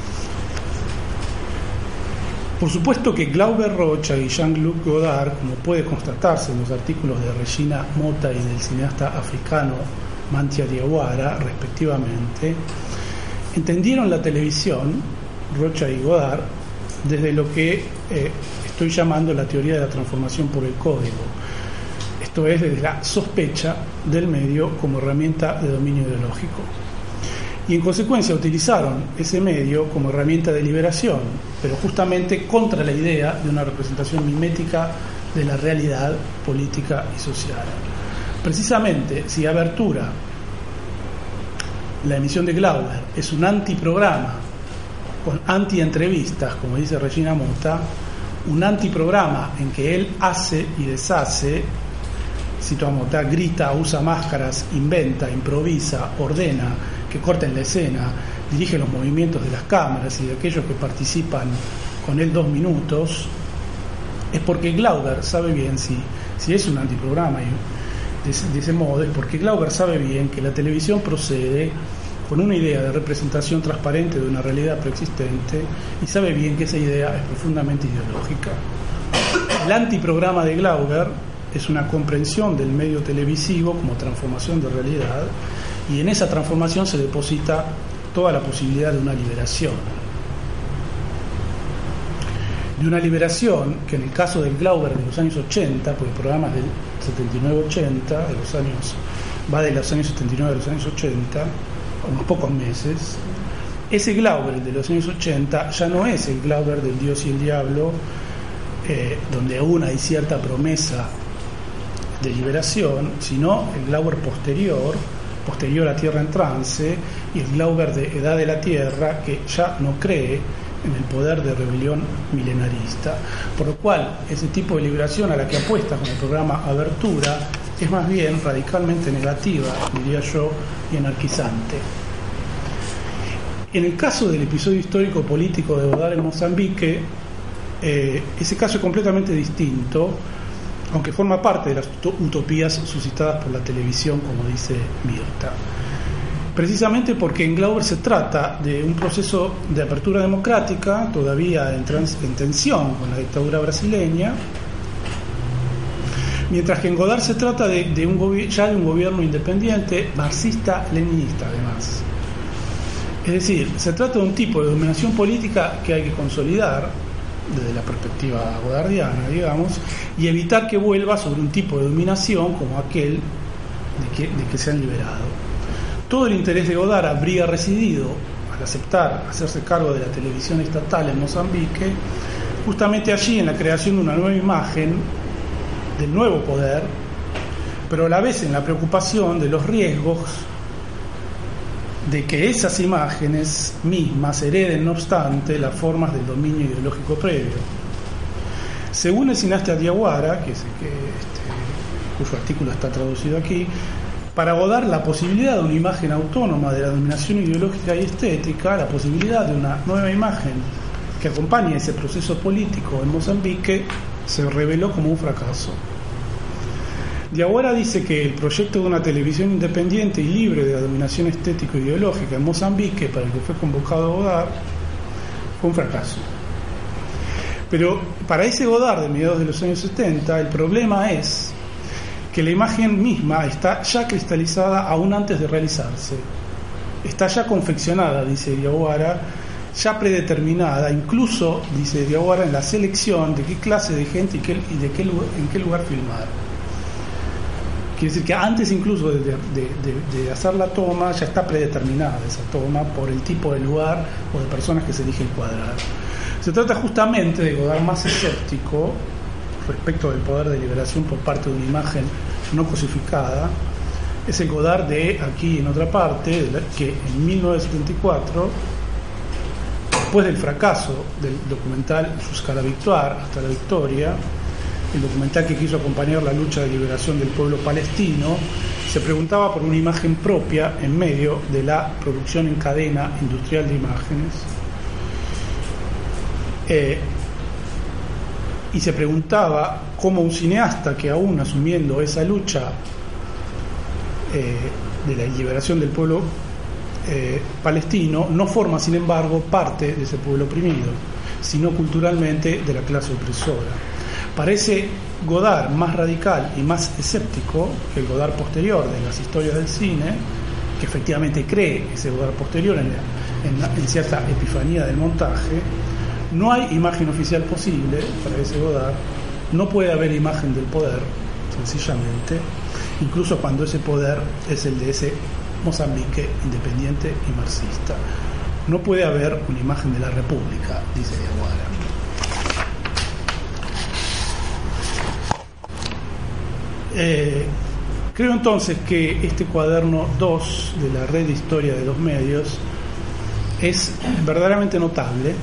Por supuesto que Glauber Rocha y Jean-Luc Godard, como puede constatarse en los artículos de Regina Mota y del cineasta africano Mantia Diawara, respectivamente, entendieron la televisión, Rocha y Godard, desde lo que eh, estoy llamando la teoría de la transformación por el código. Esto es desde la sospecha del medio como herramienta de dominio ideológico. Y en consecuencia utilizaron ese medio como herramienta de liberación, pero justamente contra la idea de una representación mimética de la realidad política y social. Precisamente si abertura la emisión de Glauber es un antiprograma con anti-entrevistas, como dice Regina Mota, un antiprograma en que él hace y deshace, cito a Mota, grita, usa máscaras, inventa, improvisa, ordena, que corta en la escena, dirige los movimientos de las cámaras y de aquellos que participan con él dos minutos, es porque Glauber sabe bien si, si es un antiprograma y de, ese modo es porque Glauber sabe bien que la televisión procede con una idea de representación transparente de una realidad preexistente y sabe bien que esa idea es profundamente ideológica. El antiprograma de Glauber es una comprensión del medio televisivo como transformación de realidad y en esa transformación se deposita toda la posibilidad de una liberación. De una liberación que en el caso del Glauber de los años 80, pues el programa es del 79-80, de los años, va de los años 79 a los años 80, unos pocos meses, ese Glauber de los años 80 ya no es el Glauber del Dios y el Diablo, eh, donde aún hay cierta promesa de liberación, sino el Glauber posterior, posterior a Tierra en Trance, y el Glauber de Edad de la Tierra, que ya no cree en el poder de rebelión milenarista. Por lo cual, ese tipo de liberación a la que apuesta con el programa Abertura es más bien radicalmente negativa, diría yo, y anarquizante. En el caso del episodio histórico político de Godard en Mozambique, eh, ese caso es completamente distinto, aunque forma parte de las utopías suscitadas por la televisión, como dice Mirta. Precisamente porque en Glauber se trata de un proceso de apertura democrática, todavía en, tensión con la dictadura brasileña, mientras que en Godard se trata de, un ya de un gobierno independiente, marxista-leninista además. Es decir, se trata de un tipo de dominación política que hay que consolidar desde la perspectiva godardiana, digamos, y evitar que vuelva sobre un tipo de dominación como aquel de que, se han liberado. Todo el interés de Godard habría residido al aceptar hacerse cargo de la televisión estatal en Mozambique, justamente allí en la creación de una nueva imagen del nuevo poder, pero a la vez en la preocupación de los riesgos de que esas imágenes mismas hereden, no obstante, las formas del dominio ideológico previo. Según el cineasta Diaguara, que que, este, cuyo artículo está traducido aquí, para Godard la posibilidad de una imagen autónoma de la dominación ideológica y estética, la posibilidad de una nueva imagen que acompañe ese proceso político en Mozambique, se reveló como un fracaso. Diawara dice que el proyecto de una televisión independiente y libre de la dominación estético-ideológica en Mozambique, para el que fue convocado Godard, fue un fracaso. Pero para ese Godard de mediados de los años 70, el problema es que la imagen misma está ya cristalizada aún antes de realizarse. Está ya confeccionada, dice Diawara, ya predeterminada, incluso, dice Diawara, en la selección de qué clase de gente y, de qué, en qué lugar filmar. Quiere decir que antes incluso de, hacer la toma ya está predeterminada esa toma por el tipo de lugar o de personas que se eligen cuadrar. Se trata justamente de Godard más escéptico respecto del poder de liberación por parte de una imagen no cosificada. Es el Godard de aquí en otra parte, que en 1974, después del fracaso del documental Jusqu'à la victoire, hasta la victoria, el documental que quiso acompañar la lucha de liberación del pueblo palestino, se preguntaba por una imagen propia en medio de la producción en cadena industrial de imágenes. Eh, y se preguntaba cómo un cineasta que aún asumiendo esa lucha eh, de la liberación del pueblo eh, palestino no forma, sin embargo, parte de ese pueblo oprimido, sino culturalmente de la clase opresora. Parece Godard más radical y más escéptico que el Godard posterior de las historias del cine, que efectivamente cree ese Godard posterior en, cierta epifanía del montaje. No hay imagen oficial posible para ese Godard, no puede haber imagen del poder, sencillamente, incluso cuando ese poder es el de ese Mozambique independiente y marxista. No puede haber una imagen de la República, dice Diaguara. Eh, creo entonces que este cuaderno 2 de la red de historia de los medios es verdaderamente notable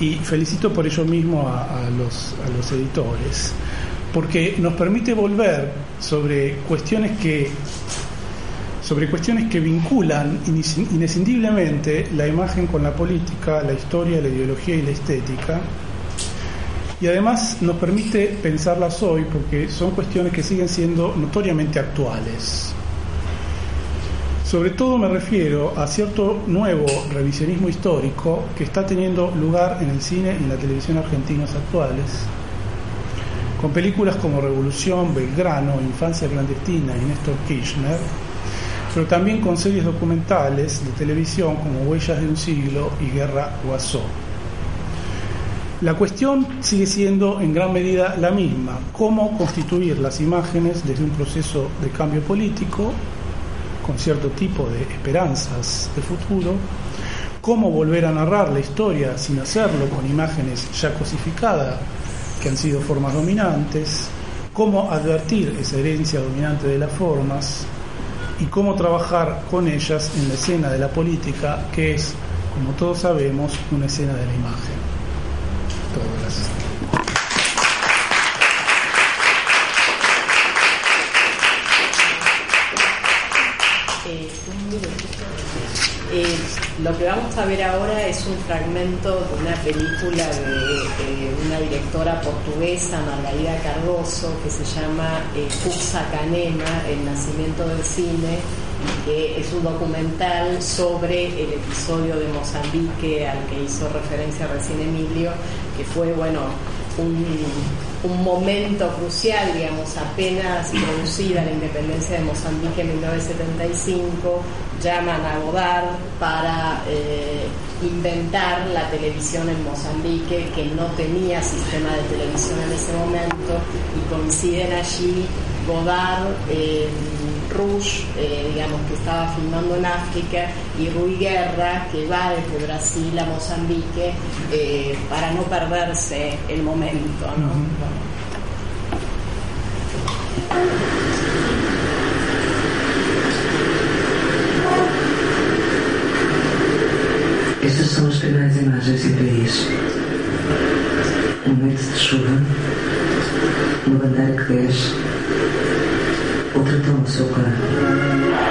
y felicito por ello mismo a, los, a los editores porque nos permite volver sobre cuestiones que sobre cuestiones que vinculan inescindiblemente la imagen con la política, la historia, la ideología y la estética, y además nos permite pensarlas hoy porque son cuestiones que siguen siendo notoriamente actuales. Sobre todo me refiero a cierto nuevo revisionismo histórico que está teniendo lugar en el cine y en la televisión argentinos actuales, con películas como Revolución, Belgrano, Infancia Clandestina y Néstor Kirchner, pero también con series documentales de televisión como Huellas de un siglo y Guerra Guasó. La cuestión sigue siendo en gran medida la misma, cómo constituir las imágenes desde un proceso de cambio político, con cierto tipo de esperanzas de futuro, cómo volver a narrar la historia sin hacerlo con imágenes ya cosificadas que han sido formas dominantes, cómo advertir esa herencia dominante de las formas y cómo trabajar con ellas en la escena de la política, que es, como todos sabemos, una escena de la imagen. Eh, eh, lo que vamos a ver ahora es un fragmento de una película de, una directora portuguesa, Margarida Cardoso, que se llama eh, Canema, El nacimiento del cine, que es un documental sobre el episodio de Mozambique al que hizo referencia recién Emilio, que fue, bueno, un, momento crucial, digamos, apenas producida la independencia de Mozambique en 1975, llaman a Godard para eh, inventar la televisión en Mozambique, que no tenía sistema de televisión en ese momento, y coinciden allí Godard, eh, Rush, eh, digamos, que estaba filmando en África, y Rui Guerra, que va desde Brasil a Mozambique eh, para no perderse el momento. ¿no? Estas são as primeiras imagens de país. Uma noite de chuva, uma bandeira que desce, outra tão no seu par.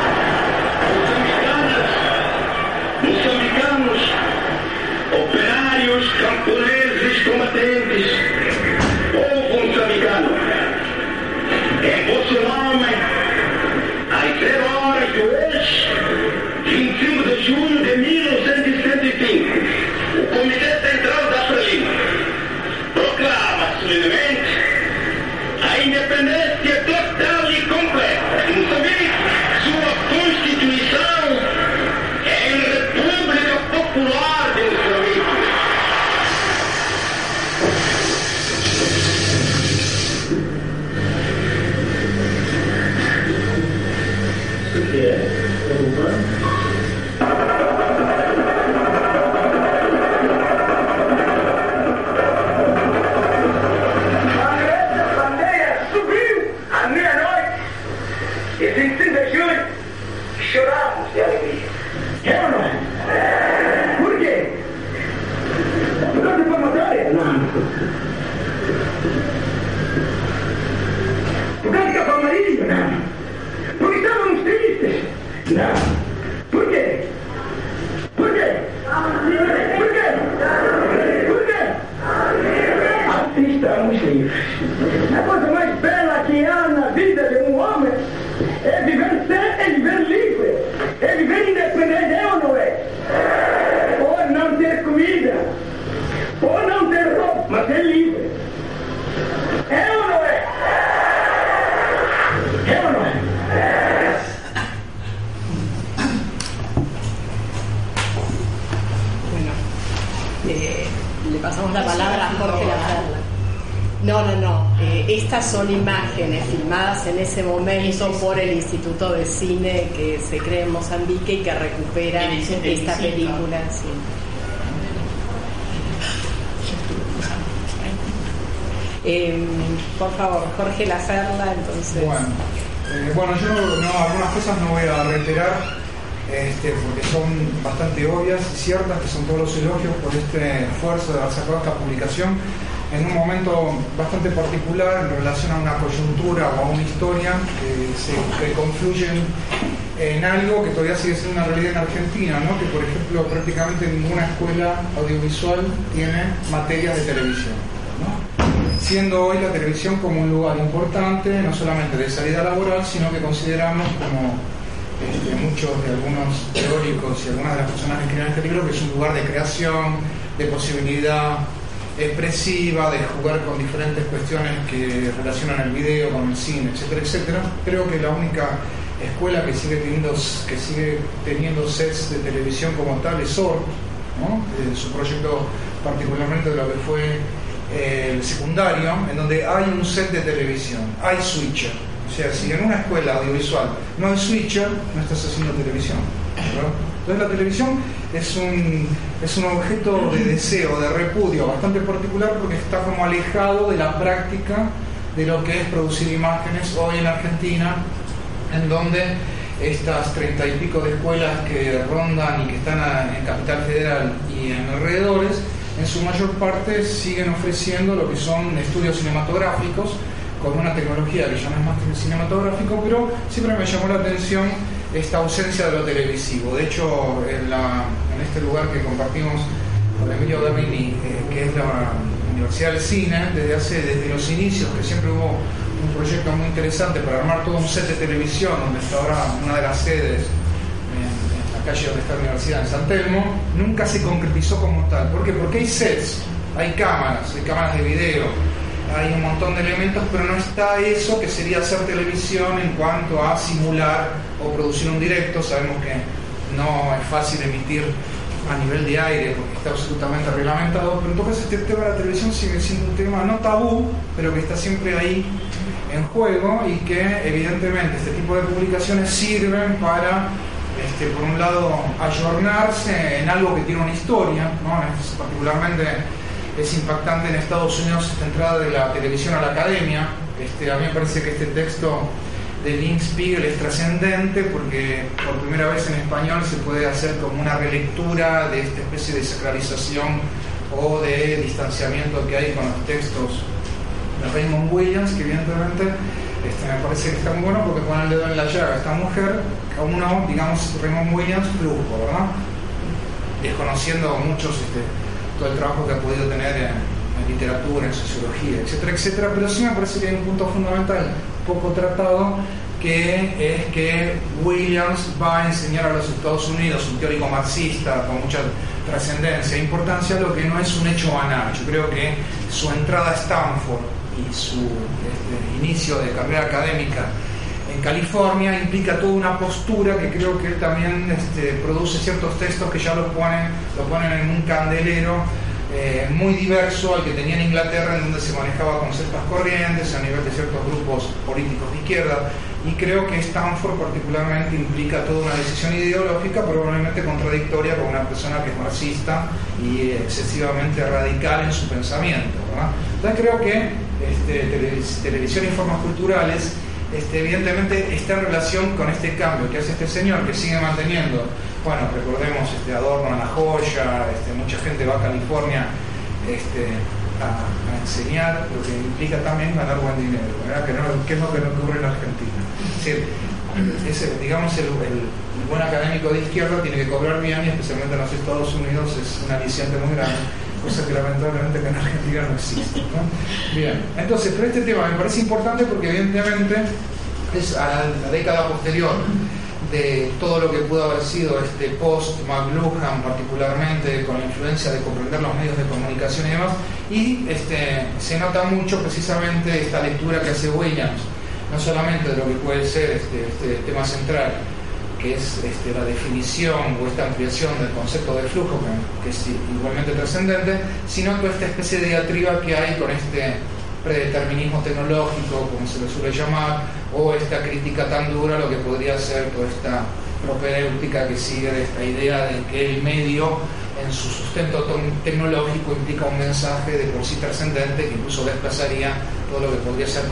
Instituto de Cine que se crea en Mozambique y que recupera El esta película. sí. Eh, por favor, Jorge Lacerda, entonces. Bueno, eh, bueno, yo no, algunas cosas no voy a reiterar este, porque son bastante obvias y ciertas, que son todos los elogios por este esfuerzo de haber sacado esta publicación en un momento bastante particular en relación a una coyuntura o a una historia que, se, que confluyen en algo que todavía sigue siendo una realidad en Argentina, ¿no? que por ejemplo prácticamente ninguna escuela audiovisual tiene materias de televisión. siendo hoy la televisión como un lugar importante, no solamente de salida laboral, sino que consideramos como este, muchos de algunos teóricos y algunas de las personas que escriben este libro, que es un lugar de creación, de posibilidad, expresiva, de jugar con diferentes cuestiones que relacionan el video con el cine, etcétera, etcétera. Creo que la única escuela que sigue teniendo, que sigue teniendo sets de televisión como tal es ¿no? Eh, su proyecto particularmente de lo que fue eh, el secundario, en donde hay un set de televisión, hay switcher. O sea, si en una escuela audiovisual no hay switcher, no estás haciendo televisión. Entonces la televisión es un, es un objeto de deseo, de repudio bastante particular porque está como alejado de la práctica de lo que es producir imágenes hoy en Argentina, en donde estas treinta y pico de escuelas que rondan y que están en Capital Federal y en alrededores, en su mayor parte siguen ofreciendo lo que son estudios cinematográficos con una tecnología que ya no es más cinematográfico, pero siempre me llamó la atención esta ausencia de lo televisivo. De hecho, en, este lugar que compartimos con Emilio Bernini, eh, que es la Universidad del Cine, desde hace desde los inicios, que siempre hubo un proyecto muy interesante para armar todo un set de televisión, donde está ahora una de las sedes en, la calle donde está la universidad, en San Telmo, nunca se concretizó como tal. ¿Por qué? Porque hay sets, hay cámaras, hay cámaras de video, hay un montón de elementos, pero no está eso que sería hacer televisión en cuanto a simular o producir un directo. Sabemos que no es fácil emitir a nivel de aire porque está absolutamente reglamentado, pero entonces este tema de la televisión sigue siendo un tema no tabú, pero que está siempre ahí en juego y que evidentemente este tipo de publicaciones sirven para, este, por un lado, ayornarse en algo que tiene una historia, ¿no? particularmente es impactante en Estados Unidos esta entrada de la televisión a la academia. Este, a mí me parece que este texto de Link Spiegel es trascendente porque por primera vez en español se puede hacer como una relectura de esta especie de sacralización o de distanciamiento que hay con los textos de Raymond Williams, que evidentemente este, me parece que está muy bueno porque pone el dedo en la llaga esta mujer, a uno, digamos, Raymond Williams flujo, ¿verdad? Desconociendo muchos este, todo el trabajo que ha podido tener en, literatura, en sociología, etcétera, etcétera, pero sí me parece que hay un punto fundamental, poco tratado, que es que Williams va a enseñar a los Estados Unidos, un teórico marxista con mucha trascendencia e importancia, lo que no es un hecho banal. Yo creo que su entrada a Stanford y su este, inicio de carrera académica en California implica toda una postura que creo que él también este, produce ciertos textos que ya lo ponen, lo ponen en un candelero eh, muy diverso al que tenía en Inglaterra, en donde se manejaba con ciertas corrientes a nivel de ciertos grupos políticos de izquierda. Y creo que Stanford particularmente implica toda una decisión ideológica, probablemente contradictoria con una persona que es marxista y excesivamente radical en su pensamiento. Entonces creo que este, televisión y formas culturales este, evidentemente está en relación con este cambio que hace este señor, que sigue manteniendo, bueno, recordemos este Adorno a la joya, este, mucha gente va a California este, a, enseñar, lo que implica también ganar buen dinero, ¿verdad? Que, no, es lo que no ocurre en Argentina. Es decir, digamos, el, buen académico de izquierda tiene que cobrar bien y especialmente en los Estados Unidos es un aliciente muy grande cosa que lamentablemente en Argentina no existe. Bien, entonces, pero este tema me parece importante porque evidentemente es a la, década posterior de todo lo que pudo haber sido este post McLuhan particularmente con la influencia de comprender los medios de comunicación y demás. Y este, se nota mucho precisamente esta lectura que hace Williams no solamente de lo que puede ser este, este tema central que es este, la definición o esta ampliación del concepto de flujo, que, es igualmente trascendente, sino toda esta especie de diatriba que hay con este predeterminismo tecnológico, como se le suele llamar, o esta crítica tan dura lo que podría ser toda esta propedéutica que sigue de esta idea de que el medio en su sustento tecnológico implica un mensaje de por sí trascendente que incluso desplazaría todo lo que podría ser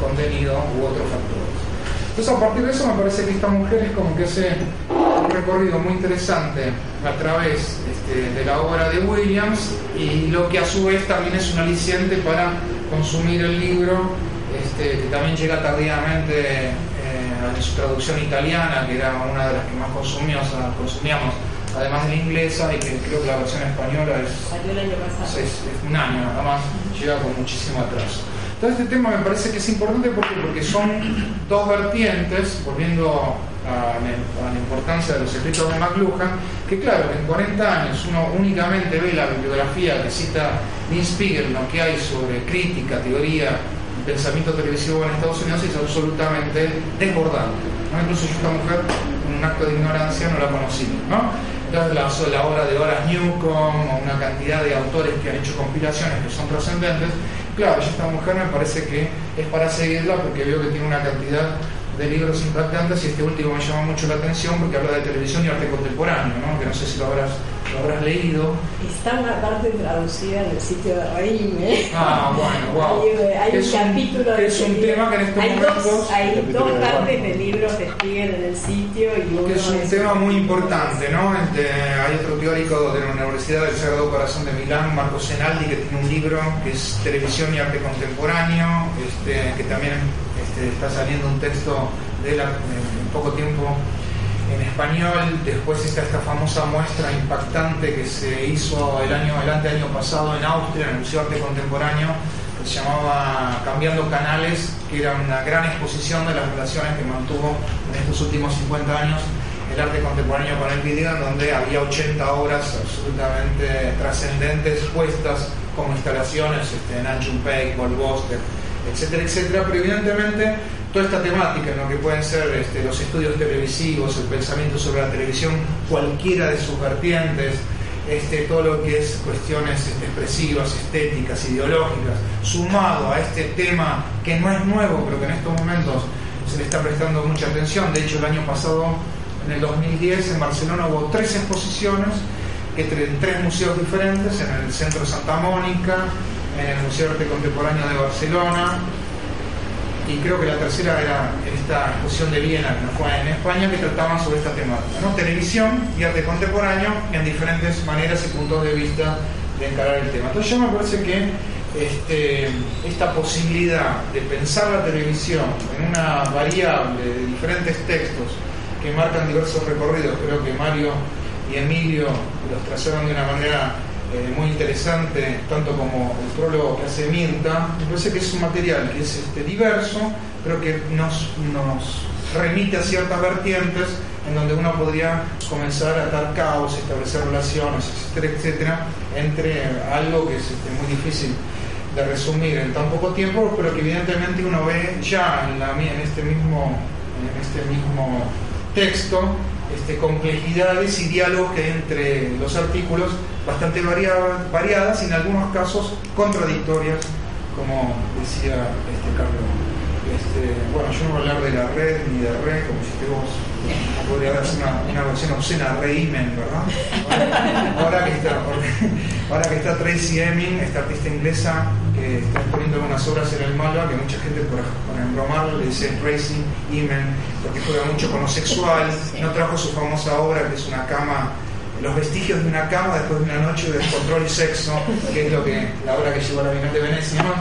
contenido u otros factores. Entonces a partir de eso me parece que esta mujer es como que hace un recorrido muy interesante a través este, de la obra de Williams y lo que a su vez también es un aliciente para consumir el libro, este, que también llega tardíamente eh, en su traducción italiana, que era una de las que más consumíamos, consumíamos además de la inglesa, y que creo que la versión española es, un año, nada más llega con muchísimo atraso. Todo este tema me parece que es importante porque, porque son dos vertientes, volviendo a, la importancia de los escritos de McLuhan, que claro, en 40 años uno únicamente ve la bibliografía que cita Dean Spiegel, lo que hay sobre crítica, teoría, pensamiento televisivo en Estados Unidos es absolutamente desbordante. Incluso yo esta mujer, en un acto de ignorancia, no la conocí. ¿no? Entonces la, la obra de Horace Newcomb o una cantidad de autores que han hecho compilaciones que son trascendentes, claro, esta mujer me parece que es para seguirla porque veo que tiene una cantidad de libros impactantes y este último me llama mucho la atención porque habla de televisión y arte contemporáneo, ¿no? que no sé si lo habrás, lo habrás leído. Está una parte traducida en el sitio de Reime. Ah, bueno, *laughs* wow. Hay, un capítulo de Es un tema que en estos hay momentos... Dos, hay dos partes de libros que escriben en el sitio y uno que es un tema muy importante, ¿no? Este, hay otro teórico de la Universidad del Sagrado Corazón de Milán, Marco Senaldi, que tiene un libro que es Televisión y Arte Contemporáneo, este, que también este, está saliendo un texto de él en poco tiempo en español. Después está esta famosa muestra impactante que se hizo el año, el año pasado en Austria, en el Museo de Arte Contemporáneo, que se llamaba Cambiando Canales, que era una gran exposición de las relaciones que mantuvo en estos últimos 50 años el arte contemporáneo con el video, en donde había 80 obras absolutamente trascendentes puestas como instalaciones este, en Paul Boster, etcétera, etcétera, pero evidentemente toda esta temática, ¿no? que pueden ser este, los estudios televisivos, el pensamiento sobre la televisión, cualquiera de sus vertientes, este, todo lo que es cuestiones expresivas, estéticas, ideológicas, sumado a este tema que no es nuevo, pero que en estos momentos se le está prestando mucha atención. De hecho, el año pasado, en el 2010, en Barcelona hubo tres exposiciones en tres museos diferentes, en el Centro Santa Mónica, en el Museo de Arte Contemporáneo de Barcelona y creo que la tercera era esta exposición de Viena que fue en España que trataban sobre esta temática, ¿no? televisión y arte contemporáneo en diferentes maneras y puntos de vista de encarar el tema. Entonces yo me parece que este, esta posibilidad de pensar la televisión en una variable de diferentes textos que marcan diversos recorridos, creo que Mario y Emilio los trazaron de una manera eh, muy interesante, tanto como el prólogo que hace Mirta. Me parece que es un material que es este, diverso, pero que nos, nos remite a ciertas vertientes en donde uno podría comenzar a dar caos, establecer relaciones, etcétera, etcétera, entre algo que es este, muy difícil de resumir en tan poco tiempo, pero que evidentemente uno ve ya en, la, en este mismo en este mismo texto este, complejidades y diálogos que entre los artículos bastante variadas, variadas y en algunos casos contradictorias, como decía este Carlos. Este, bueno, yo no voy a hablar de la red ni de red, como si vos podría hacer una, una versión obscena de Imen, ¿verdad? *laughs* Ahora que, está, ahora que está Tracy Emin, esta artista inglesa que está exponiendo algunas obras en el Malva, que mucha gente por, por embromarlo le dice Tracy Emin, porque juega mucho con lo sexual, no trajo su famosa obra que es una cama los vestigios de una cama después de una noche de descontrol y sexo, que es lo que la obra que llevó a la Bienal de Venecia, ¿no?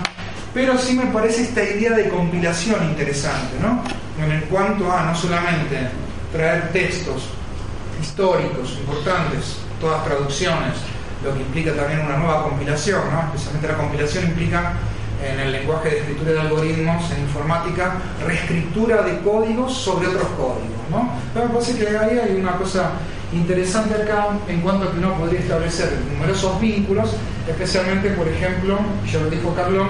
Pero sí me parece esta idea de compilación interesante, ¿no? En el cuanto a no solamente traer textos históricos importantes, todas traducciones, lo que implica también una nueva compilación, ¿no? especialmente la compilación implica en el lenguaje de escritura de algoritmos en informática, reescritura de códigos sobre otros códigos. ¿no? Pero me parece que ahí hay una cosa interesante acá en cuanto a que uno podría establecer numerosos vínculos, especialmente, por ejemplo, ya lo dijo Carlón,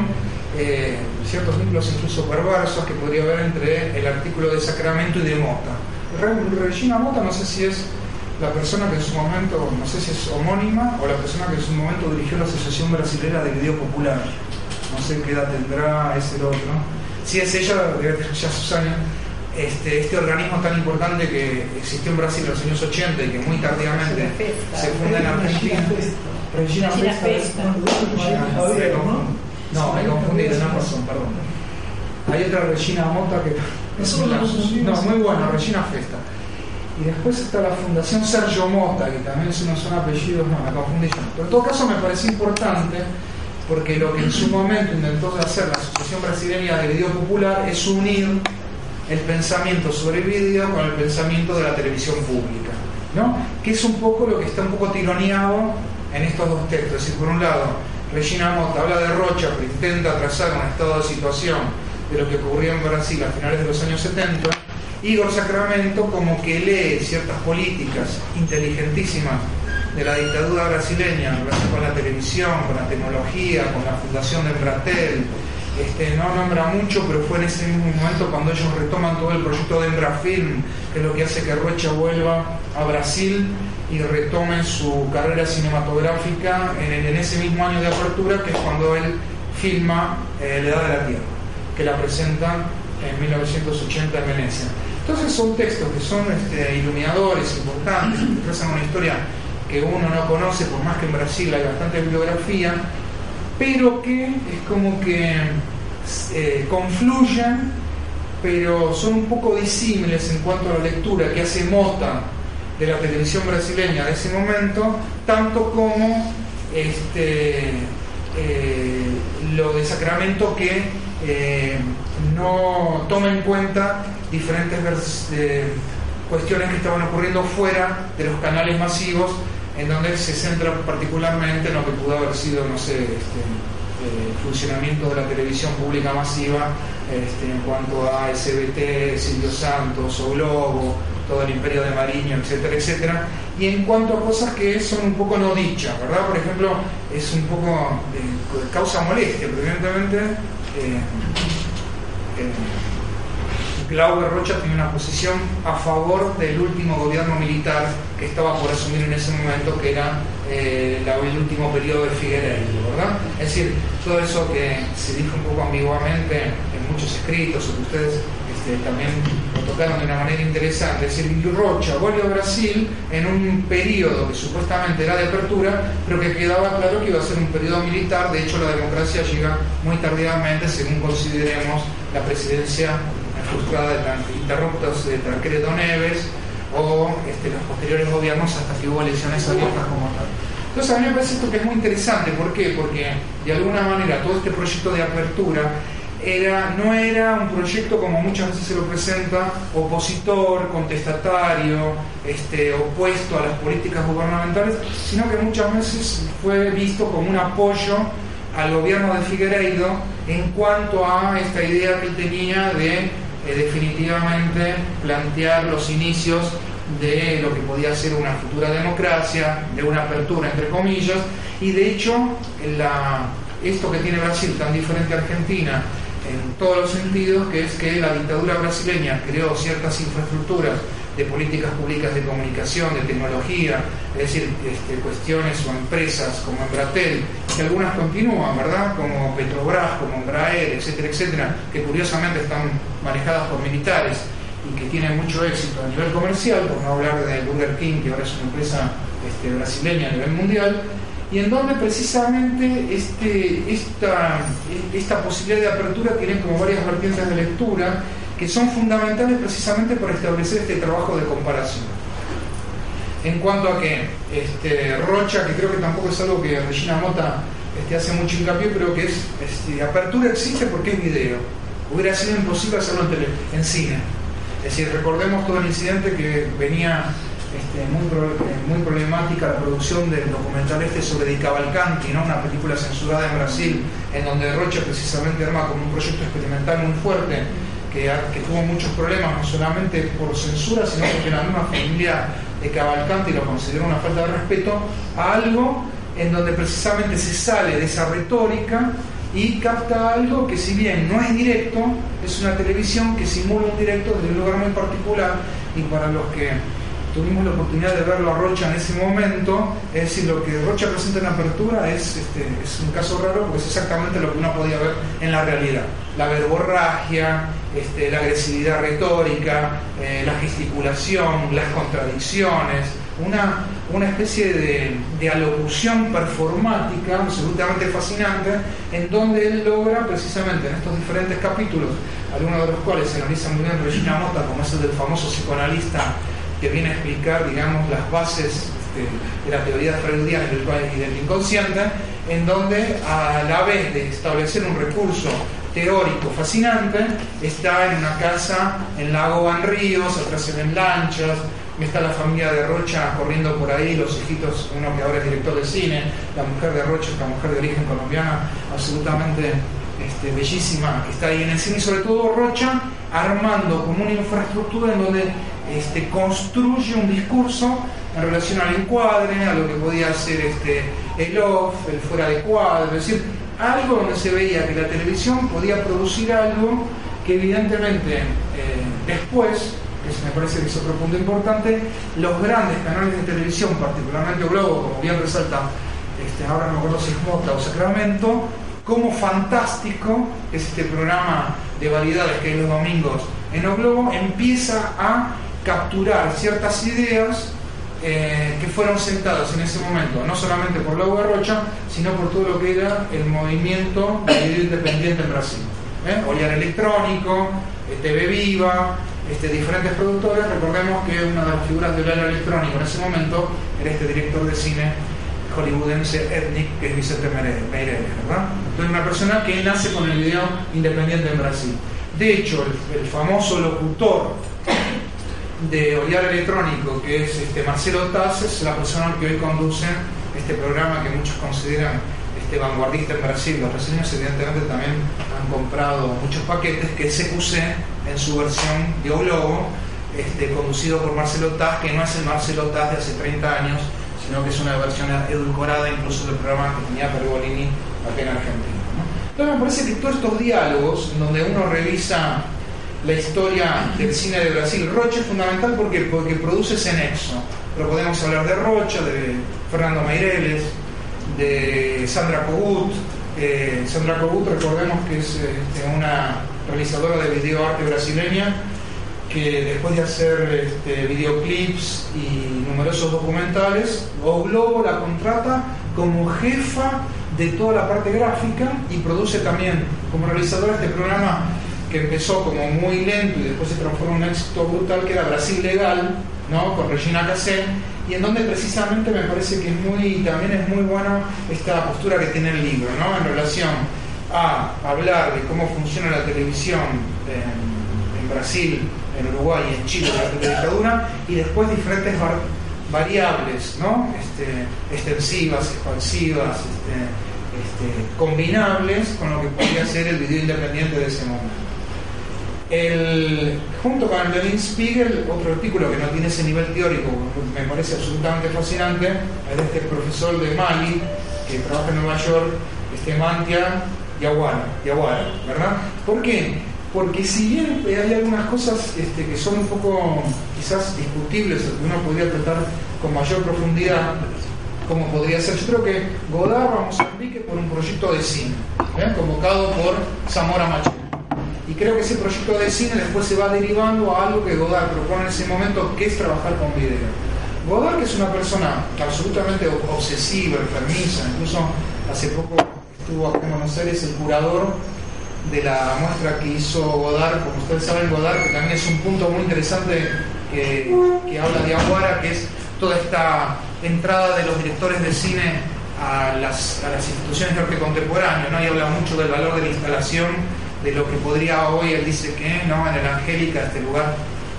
eh, ciertos vínculos incluso perversos que podría haber entre el artículo de Sacramento y de Mota. Regina Mota no sé si es la persona que en su momento, no sé si es homónima o la persona que en su momento dirigió la Asociación Brasilera de Video Popular. No sé qué edad tendrá, ese otro. Si es ella, debe tener ya sus años. Este, este, organismo tan importante que existió en Brasil en los años 80 y que muy tardíamente se funda en Argentina. Regina Festa. No, me confundí de Amazon, perdón. Hay otra Regina Mota que. No, muy bueno, Regina Festa. Y después está la Fundación Sergio Mota, que también es son apellidos, no, me confundí Pero en todo caso me parece importante porque lo que en su momento intentó hacer la Asociación Brasileña de Video Popular es unir el pensamiento sobre el video con el pensamiento de la televisión pública, ¿no? que es un poco lo que está un poco tironeado en estos dos textos. Es decir, por un lado, Regina Mota habla de Rocha, pero intenta trazar un estado de situación de lo que ocurrió en Brasil a finales de los años 70, Igor Sacramento como que lee ciertas políticas inteligentísimas de la dictadura brasileña en relación con la televisión, con la tecnología, con la fundación de Embratel. Este, no nombra mucho, pero fue en ese mismo momento cuando ellos retoman todo el proyecto de Embrafilm, que es lo que hace que Rocha vuelva a Brasil y retome su carrera cinematográfica en, ese mismo año de apertura, que es cuando él filma eh, La Edad de la Tierra, que la presenta en 1980 en Venecia. Entonces son textos que son este, iluminadores, importantes, que trazan una historia que uno no conoce, por más que en Brasil hay bastante bibliografía, pero que es como que eh, confluyen, pero son un poco disímiles en cuanto a la lectura que hace Mota de la televisión brasileña de ese momento, tanto como este, eh, lo de Sacramento que eh, no toma en cuenta diferentes cuestiones que estaban ocurriendo fuera de los canales masivos en donde se centra particularmente en lo que pudo haber sido, no sé, este, eh, funcionamiento de la televisión pública masiva este, en cuanto a SBT, Silvio Santos o Globo, todo el imperio de Mariño, etcétera, etcétera, y en cuanto a cosas que son un poco no dichas, ¿verdad? Por ejemplo, es un poco causa molestia, evidentemente eh, eh, Glauber Rocha tenía una posición a favor del último gobierno militar que estaba por asumir en ese momento, que era eh, el último periodo de Figueiredo, ¿verdad? Es decir, todo eso que se dijo un poco ambiguamente en muchos escritos, o que ustedes este, también lo tocaron de una manera interesante, es decir, Rocha vuelve a Brasil en un periodo que supuestamente era de apertura, pero que quedaba claro que iba a ser un periodo militar, de hecho la democracia llega muy tardíamente, según consideremos la presidencia frustrada de interruptos de Tancredo Neves o este, los posteriores gobiernos hasta que hubo elecciones abiertas como tal. Entonces a mí me parece esto que es muy interesante, ¿por qué? Porque de alguna manera todo este proyecto de apertura era, no era un proyecto como muchas veces se lo presenta, opositor, contestatario, este, opuesto a las políticas gubernamentales, sino que muchas veces fue visto como un apoyo al gobierno de Figueiredo en cuanto a esta idea que tenía de eh, definitivamente plantear los inicios de lo que podía ser una futura democracia, de una apertura entre comillas, y de hecho esto que tiene Brasil tan diferente a Argentina en todos los sentidos, que es que la dictadura brasileña creó ciertas infraestructuras de políticas públicas de comunicación, de tecnología, es decir, este, cuestiones o empresas como Embratel, que algunas continúan, ¿verdad? Como Petrobras, como Embraer, etcétera, etcétera, que curiosamente están manejadas por militares y que tienen mucho éxito a nivel comercial, por no hablar de Burger King, que ahora es una empresa este, brasileña a nivel mundial, y en donde precisamente este, esta, esta posibilidad de apertura tiene como varias vertientes de lectura que son fundamentales precisamente para establecer este trabajo de comparación. En cuanto a que este, Rocha, que creo que tampoco es algo que Regina Mota este, hace mucho hincapié, pero que es, este, apertura existe porque es video. Hubiera sido imposible hacerlo en, en cine. Es decir, recordemos todo el incidente que venía este, muy, eh, muy problemática la producción del documental este sobre Di Cavalcanti, ¿no? una película censurada en Brasil, en donde Rocha precisamente arma como un proyecto experimental muy fuerte que, tuvo muchos problemas, no solamente por censura, sino porque la misma familia de Cavalcanti lo consideró una falta de respeto a algo en donde precisamente se sale de esa retórica y capta algo que si bien no es directo, es una televisión que simula un directo desde un lugar muy particular y para los que tuvimos la oportunidad de verlo a Rocha en ese momento, es decir, lo que Rocha presenta en apertura es, este, es un caso raro porque es exactamente lo que uno podía ver en la realidad. La verborragia, este, la agresividad retórica, eh, la gesticulación, las contradicciones, una, una especie de, de, alocución performática absolutamente fascinante, en donde él logra precisamente en estos diferentes capítulos, algunos de los cuales se analiza muy bien Regina Mota, como es el del famoso psicoanalista que viene a explicar, digamos, las bases este, de la teoría freudiana y del inconsciente, en donde a la vez de establecer un recurso teórico fascinante, está en una casa en Lago Van Ríos, atrás se ven lanchas, está la familia de Rocha corriendo por ahí, los hijitos, uno que ahora es director de cine, la mujer de Rocha, esta mujer de origen colombiana, absolutamente este, bellísima, que está ahí en el cine, y sobre todo Rocha armando como una infraestructura en donde este, construye un discurso en relación al encuadre, a lo que podía ser este, el off, el fuera de cuadro, es decir, algo donde se veía que la televisión podía producir algo que evidentemente eh, después, que me parece que es otro punto importante, los grandes canales de televisión, particularmente Globo, como bien resalta, este, ahora no acuerdo si es Mota o Sacramento, como fantástico es este programa de variedades que hay los domingos en O Globo, empieza a capturar ciertas ideas eh, que fueron sentadas en ese momento, no solamente por Laura Rocha, sino por todo lo que era el movimiento de video independiente en Brasil. ¿eh? Oliar Electrónico, eh, TV Viva, este, diferentes productores. Recordemos que una de las figuras del Oliar Electrónico en ese momento era este director de cine hollywoodense Ethnic, que es Vicente Meireles, ¿verdad? Entonces, una persona que nace con el video independiente en Brasil. De hecho, el famoso locutor de Oliar Electrónico, que es este, Marcelo Taz, es la persona que hoy conduce este programa que muchos consideran este, vanguardista en Brasil. Los brasileños evidentemente también han comprado muchos paquetes que es CQC en su versión de Globo, este, conducido por Marcelo Taz, que no es el Marcelo Taz de hace 30 años, sino que es una versión edulcorada incluso del programa que tenía Pergolini acá en Argentina. Entonces me parece que todos estos diálogos, donde uno revisa la historia del cine de Brasil. Rocha es fundamental porque, porque produce ese nexo. Pero podemos hablar de Rocha, de Fernando Meireles, de Sandra Cogut. Eh, Sandra Cogut, recordemos que es este, una realizadora de videoarte brasileña que después de hacer este, videoclips y numerosos documentales, O Globo la contrata como jefa de toda la parte gráfica y produce también como realizadora este programa que empezó como muy lento y después se transformó en un éxito brutal, que era Brasil Legal, ¿no? con Regina Casé, y en donde precisamente me parece que es muy, también es muy buena esta postura que tiene el libro, ¿no? en relación a hablar de cómo funciona la televisión en, Brasil, en Uruguay, en Chile durante la dictadura, y después diferentes variables ¿no? este, extensivas, expansivas, este, este, combinables con lo que podría ser el video independiente de ese momento. El, junto con el Spiegel, otro artículo que no tiene ese nivel teórico, me parece absolutamente fascinante, es de este profesor de Mali, que trabaja en Nueva York, este Mantia Yaguara, ¿verdad? ¿Por qué? Porque si bien hay algunas cosas este, que son un poco quizás discutibles, que uno podría tratar con mayor profundidad, como podría ser, yo creo que Godard va a Mozambique por un proyecto de cine, ¿eh? convocado por Zamora Machado y creo que ese proyecto de cine después se va derivando a algo que Godard propone en ese momento, que es trabajar con video. Godard, que es una persona absolutamente obsesiva, enfermiza, incluso hace poco estuvo acá en Buenos Aires el curador de la muestra que hizo Godard, como ustedes saben, Godard, que también es un punto muy interesante que, habla de Aguara, que es toda esta entrada de los directores de cine a las, a las instituciones de arte contemporáneo, ¿no? y habla mucho del valor de la instalación de lo que podría hoy, él dice que, ¿no? En el Angélica, este lugar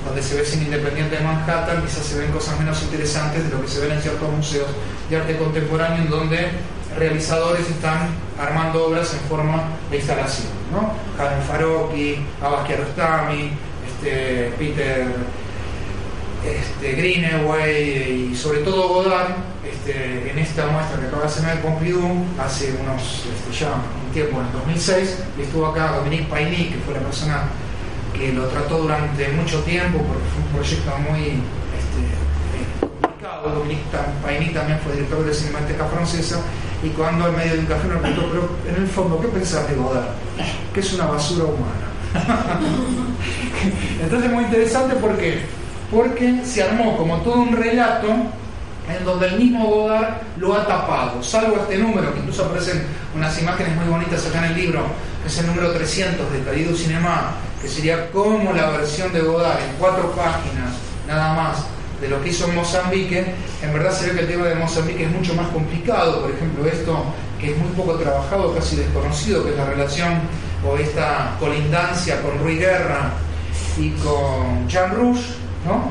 donde se ve cine independiente de Manhattan, quizás se ven cosas menos interesantes de lo que se ven en ciertos museos de arte contemporáneo, en donde realizadores están armando obras en forma de instalación. ¿No? Karen Farocki, Abbas Kiarostami, este, Peter este, Greenaway y sobre todo Godard, este, en esta muestra que acaba de hacer en el Pompidou, hace unos este, ya un tiempo, en el 2006, y estuvo acá Dominique Paini, que fue la persona que lo trató durante mucho tiempo, porque fue un proyecto muy este, eh, complicado. Dominique Paini también fue director de Cinemateca Francesa, y cuando en medio de un café me preguntó, pero en el fondo, ¿qué pensás de Godard? Que es una basura humana. *laughs* Entonces es muy interesante porque porque se armó como todo un relato en donde el mismo Godard lo ha tapado, salvo este número, que incluso aparecen unas imágenes muy bonitas acá en el libro, que es el número 300 de Carido Cinema, que sería como la versión de Godard en cuatro páginas, nada más, de lo que hizo en Mozambique, en verdad se ve que el tema de Mozambique es mucho más complicado, por ejemplo, esto que es muy poco trabajado, casi desconocido, que es la relación o esta colindancia con Rui Guerra y con Jean Rouge, ¿no?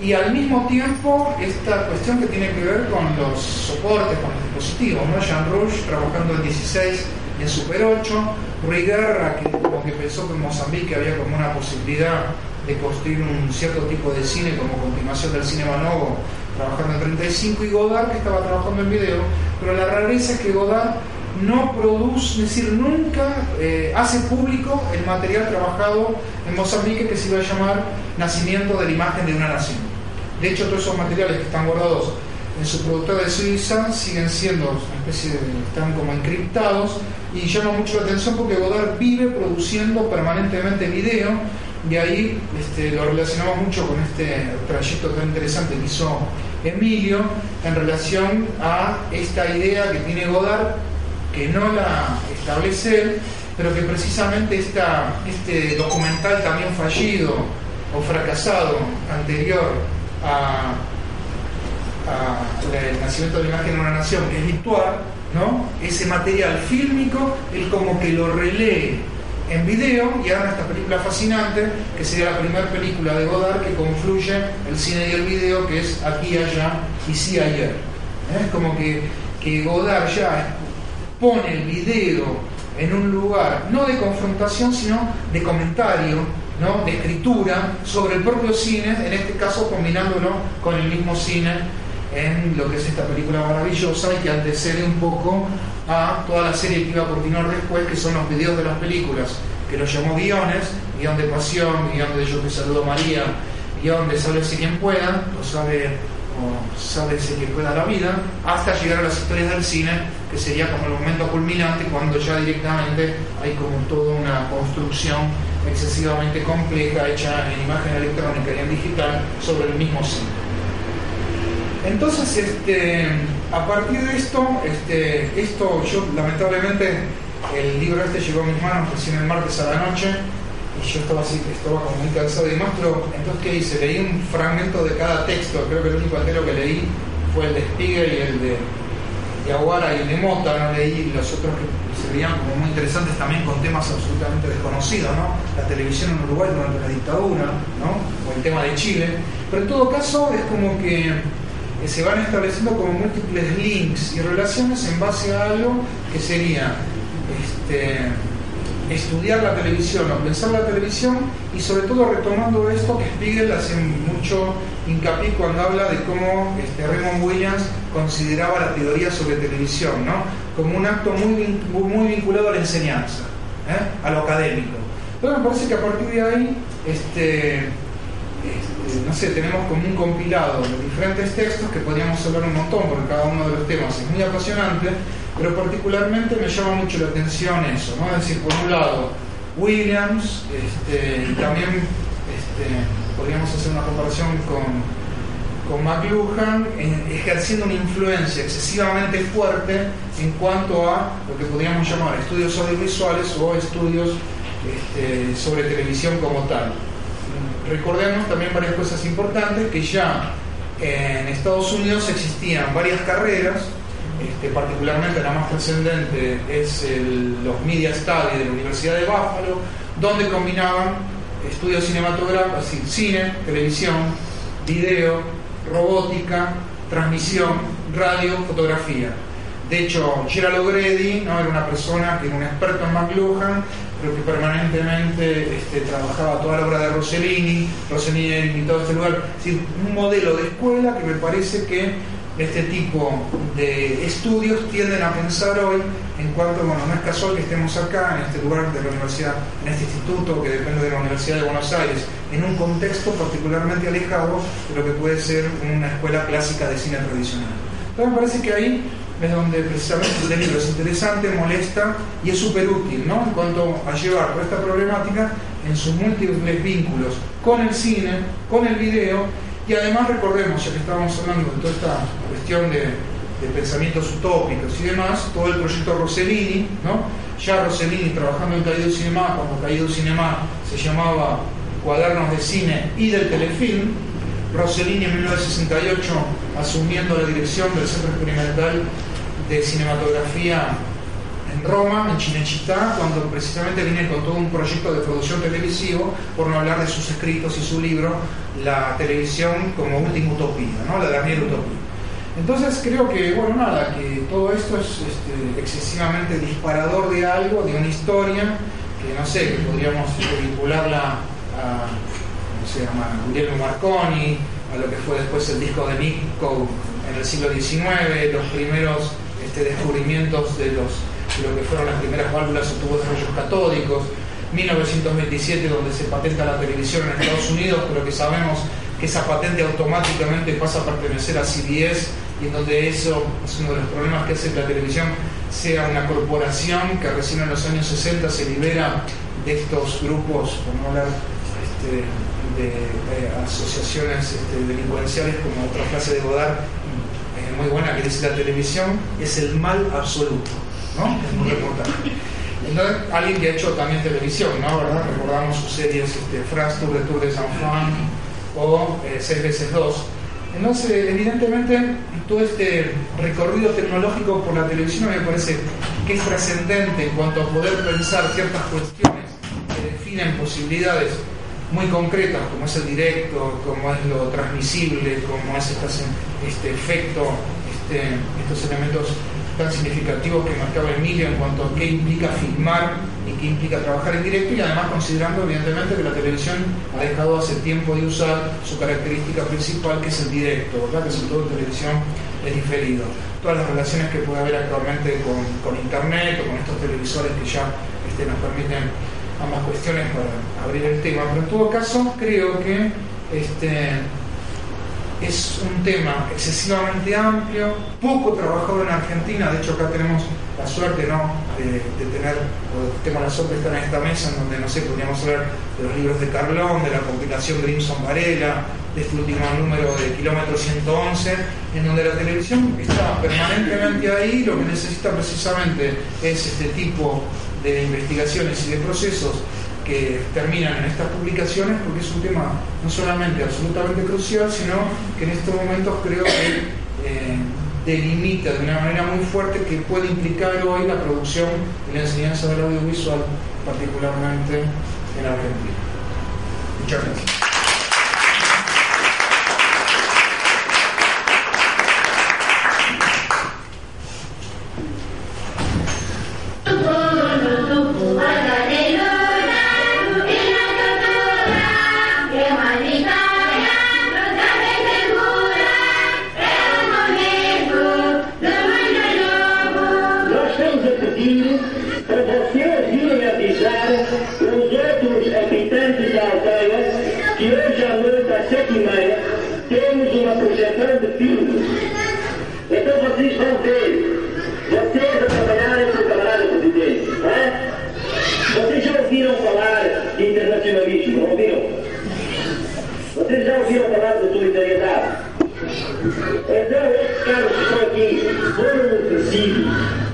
Y al mismo tiempo esta cuestión que tiene que ver con los soportes, con los dispositivos, ¿no? Jean Rouge trabajando en 16 y en Super 8, Rui Guerra, que que pensó que en Mozambique había como una posibilidad de construir un cierto tipo de cine como continuación del cine Manovo, trabajando en 35, y Godard que estaba trabajando en video, pero la rareza es que Godard no produce, es decir, nunca eh, hace público el material trabajado en Mozambique que se iba a llamar Nacimiento de la imagen de una nación. De hecho, todos esos materiales que están guardados en su productora de Suiza siguen siendo una especie de, están como encriptados y llama mucho la atención porque Godard vive produciendo permanentemente video y ahí este, lo relacionamos mucho con este trayecto tan interesante que hizo Emilio en relación a esta idea que tiene Godard, que no la establece él, pero que precisamente esta, este documental también fallido o fracasado anterior a, el nacimiento de la imagen de una nación, que es virtual, ¿no? ese material fílmico, él como que lo relee en video y hagan esta película fascinante, que sería la primera película de Godard que confluye el cine y el video, que es aquí, allá y sí ayer. ¿Eh? Es como que, que Godard ya pone el video en un lugar no de confrontación, sino de comentario, ¿no? de escritura sobre el propio cine, en este caso combinándolo con el mismo cine en lo que es esta película maravillosa y que antecede un poco a toda la serie que iba a continuar después, que son los videos de las películas, que lo llamó guiones, guion de pasión, guion de Yo te saludo María, guion de Sálvese quien pueda, o sabe o Sálvese quien pueda la vida, hasta llegar a las historias del cine, que sería como el momento culminante cuando ya directamente hay como toda una construcción excesivamente compleja hecha en imagen electrónica y en digital sobre el mismo cine. Entonces, este, a partir de esto, este, esto yo lamentablemente, el libro este llegó a mis manos recién el martes a la noche y yo estaba así, estaba como muy cansado y demás, pero entonces ¿qué hice? Leí un fragmento de cada texto, creo que el único entero que leí fue el de Spiegel y el de Yaguara y el de Mota, no leí los otros que se veían como muy interesantes también con temas absolutamente desconocidos, ¿no? La televisión en Uruguay durante la dictadura, ¿no? O el tema de Chile. Pero en todo caso es como que se van estableciendo como múltiples links y relaciones en base a algo que sería este, estudiar la televisión o pensar la televisión y sobre todo retomando esto que Spiegel hace mucho hincapié cuando habla de cómo este, Raymond Williams consideraba la teoría sobre televisión ¿no? como un acto muy, muy vinculado a la enseñanza, ¿eh? a lo académico. Entonces me parece que a partir de ahí este, no sé, tenemos como un compilado de diferentes textos que podríamos hablar un montón, porque cada uno de los temas es muy apasionante, pero particularmente me llama mucho la atención eso, ¿no? Es decir, por un lado, Williams, este, y también este, podríamos hacer una comparación con, con McLuhan, ejerciendo una influencia excesivamente fuerte en cuanto a lo que podríamos llamar estudios audiovisuales o estudios sobre televisión como tal. Recordemos también varias cosas importantes, que ya en Estados Unidos existían varias carreras, este, particularmente la más trascendente es los Media Studies de la Universidad de Buffalo, donde combinaban estudios cinematográficos, cine, televisión, video, robótica, transmisión, radio, fotografía. De hecho, Gerald O'Grady ¿no? era una persona que era un experto en McLuhan, pero que permanentemente este, trabajaba toda la obra de Rossellini, Rossellini era invitado a este lugar, es decir, un modelo de escuela que me parece que este tipo de estudios tienden a pensar hoy en cuanto, bueno, no es casual que estemos acá, en este lugar de la universidad, en este instituto que depende de la Universidad de Buenos Aires, en un contexto particularmente alejado de lo que puede ser una escuela clásica de cine tradicional. Entonces me parece que ahí es donde precisamente este libro es interesante, molesta y es súper útil ¿no? en cuanto a llevar esta problemática en sus múltiples vínculos con el cine, con el video y además recordemos, ya que estábamos hablando de toda esta cuestión de, pensamientos utópicos y demás, todo el proyecto Rossellini, ¿no? ya Rossellini trabajando en Caído Cinema, cuando Caído Cinema se llamaba Cuadernos de Cine y del Telefilm, Rossellini en 1968 asumiendo la dirección del Centro Experimental de Cinematografía en Roma, en Chinechita, cuando precisamente viene con todo un proyecto de producción televisivo, por no hablar de sus escritos y su libro, La televisión como última utopía, ¿no? la Daniel Utopía. Entonces creo que, bueno, nada, que todo esto es este, excesivamente disparador de algo, de una historia, que no sé, que podríamos vincularla a, ¿cómo se llama?, Guillermo Marconi, a lo que fue después el disco de Nico en el siglo XIX, los primeros este, descubrimientos de, los, lo que fueron las primeras válvulas o tubos de rayos catódicos, 1927 donde se patenta la televisión en Estados Unidos, pero que sabemos que esa patente automáticamente pasa a pertenecer a CBS y en donde eso es uno de los problemas que hace que la televisión sea una corporación que recién en los años 60 se libera de estos grupos, por no hablar este, de, asociaciones este, delincuenciales como otra frase de Godard muy buena que dice la televisión es el mal absoluto, ¿no? Es muy importante. Entonces, alguien que ha hecho también televisión, ¿no? ¿verdad? Recordamos sus series este, Tour de Tour de San Juan o eh, 6 veces 2 entonces, evidentemente, todo este recorrido tecnológico por la televisión me parece que es trascendente en cuanto a poder pensar ciertas cuestiones que definen posibilidades muy concretas, como es el directo, como es lo transmisible, como es este efecto, este, estos elementos tan significativos que marcaba Emilio en cuanto a qué implica filmar y qué implica trabajar en directo y además considerando evidentemente que la televisión ha dejado hace tiempo de usar su característica principal que es el directo, ¿verdad? que sobre todo en televisión es diferido. Todas las relaciones que puede haber actualmente con, internet o con estos televisores que ya este, nos permiten ambas cuestiones para abrir el tema, pero en todo caso creo que este, es un tema excesivamente amplio, poco trabajado en Argentina, de hecho acá tenemos la suerte ¿no? de, tener, tengo la suerte de estar en esta mesa en donde, no sé, podríamos hablar de los libros de Carlón, de la compilación Grimson Varela, de este último número de Kilómetro 111, en donde la televisión está permanentemente ahí, lo que necesita precisamente es este tipo de investigaciones y de procesos que terminan en estas publicaciones porque es un tema no solamente absolutamente crucial, sino que en estos momentos creo que eh, delimita de una manera muy fuerte que puede implicar hoy la producción y la enseñanza del audiovisual, particularmente en Argentina. Muchas gracias.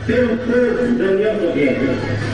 Từ từ, đừng.